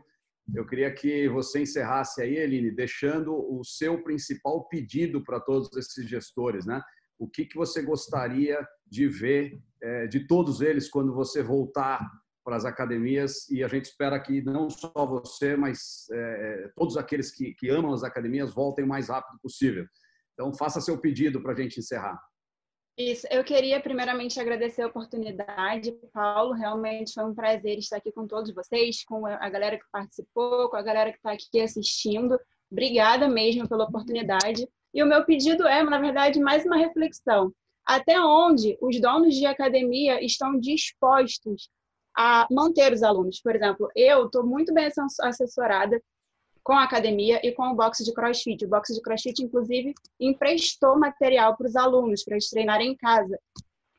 Eu queria que você encerrasse aí, Eline, deixando o seu principal pedido para todos esses gestores, né? O que, que você gostaria de ver é, de todos eles quando você voltar para as academias e a gente espera que não só você, mas é, todos aqueles que, que amam as academias voltem o mais rápido possível. Então, faça seu pedido para a gente encerrar. Isso, eu queria primeiramente agradecer a oportunidade, Paulo. Realmente foi um prazer estar aqui com todos vocês, com a galera que participou, com a galera que está aqui assistindo. Obrigada mesmo pela oportunidade. E o meu pedido é, na verdade, mais uma reflexão. Até onde os donos de academia estão dispostos a manter os alunos. Por exemplo, eu estou muito bem assessorada com a academia e com o boxe de crossfit. O boxe de crossfit, inclusive, emprestou material para os alunos, para eles treinarem em casa,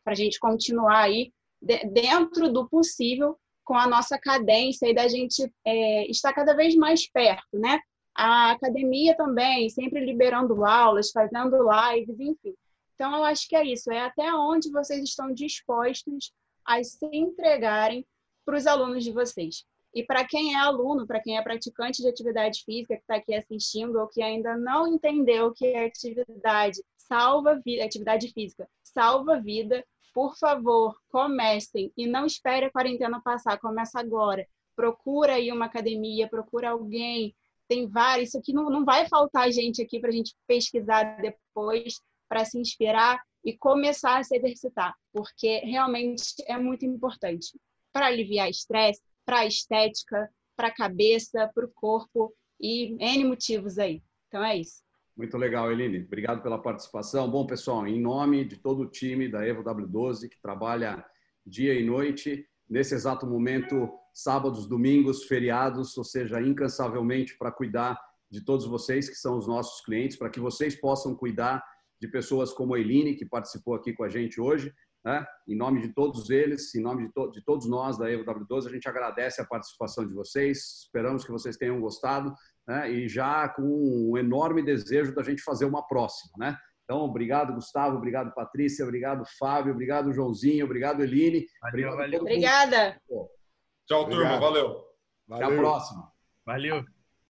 para a gente continuar aí dentro do possível com a nossa cadência e da gente é, estar cada vez mais perto, né? A academia também, sempre liberando aulas, fazendo lives, enfim. Então, eu acho que é isso, é até onde vocês estão dispostos a se entregarem para os alunos de vocês. E para quem é aluno, para quem é praticante de atividade física, que está aqui assistindo ou que ainda não entendeu que é atividade, salva vida, atividade física, salva vida, por favor, comecem e não espere a quarentena passar, começa agora. Procura aí uma academia, procura alguém. Tem vários, isso aqui não, não vai faltar gente aqui para a gente pesquisar depois, para se inspirar e começar a se exercitar, porque realmente é muito importante para aliviar estresse, para a estética, para a cabeça, para o corpo e N motivos aí. Então é isso. Muito legal, Eline. Obrigado pela participação. Bom, pessoal, em nome de todo o time da Evo W12, que trabalha dia e noite, nesse exato momento, sábados, domingos, feriados, ou seja, incansavelmente para cuidar de todos vocês que são os nossos clientes, para que vocês possam cuidar de pessoas como a Eline, que participou aqui com a gente hoje. Né? Em nome de todos eles, em nome de, to de todos nós da Evo W12, a gente agradece a participação de vocês. Esperamos que vocês tenham gostado né? e já com um enorme desejo da gente fazer uma próxima. Né? Então, obrigado, Gustavo, obrigado, Patrícia, obrigado, Fábio, obrigado, Joãozinho, obrigado, Eline. Valeu, valeu. Obrigada. Tchau, turma, valeu. valeu. Até a próxima. Valeu.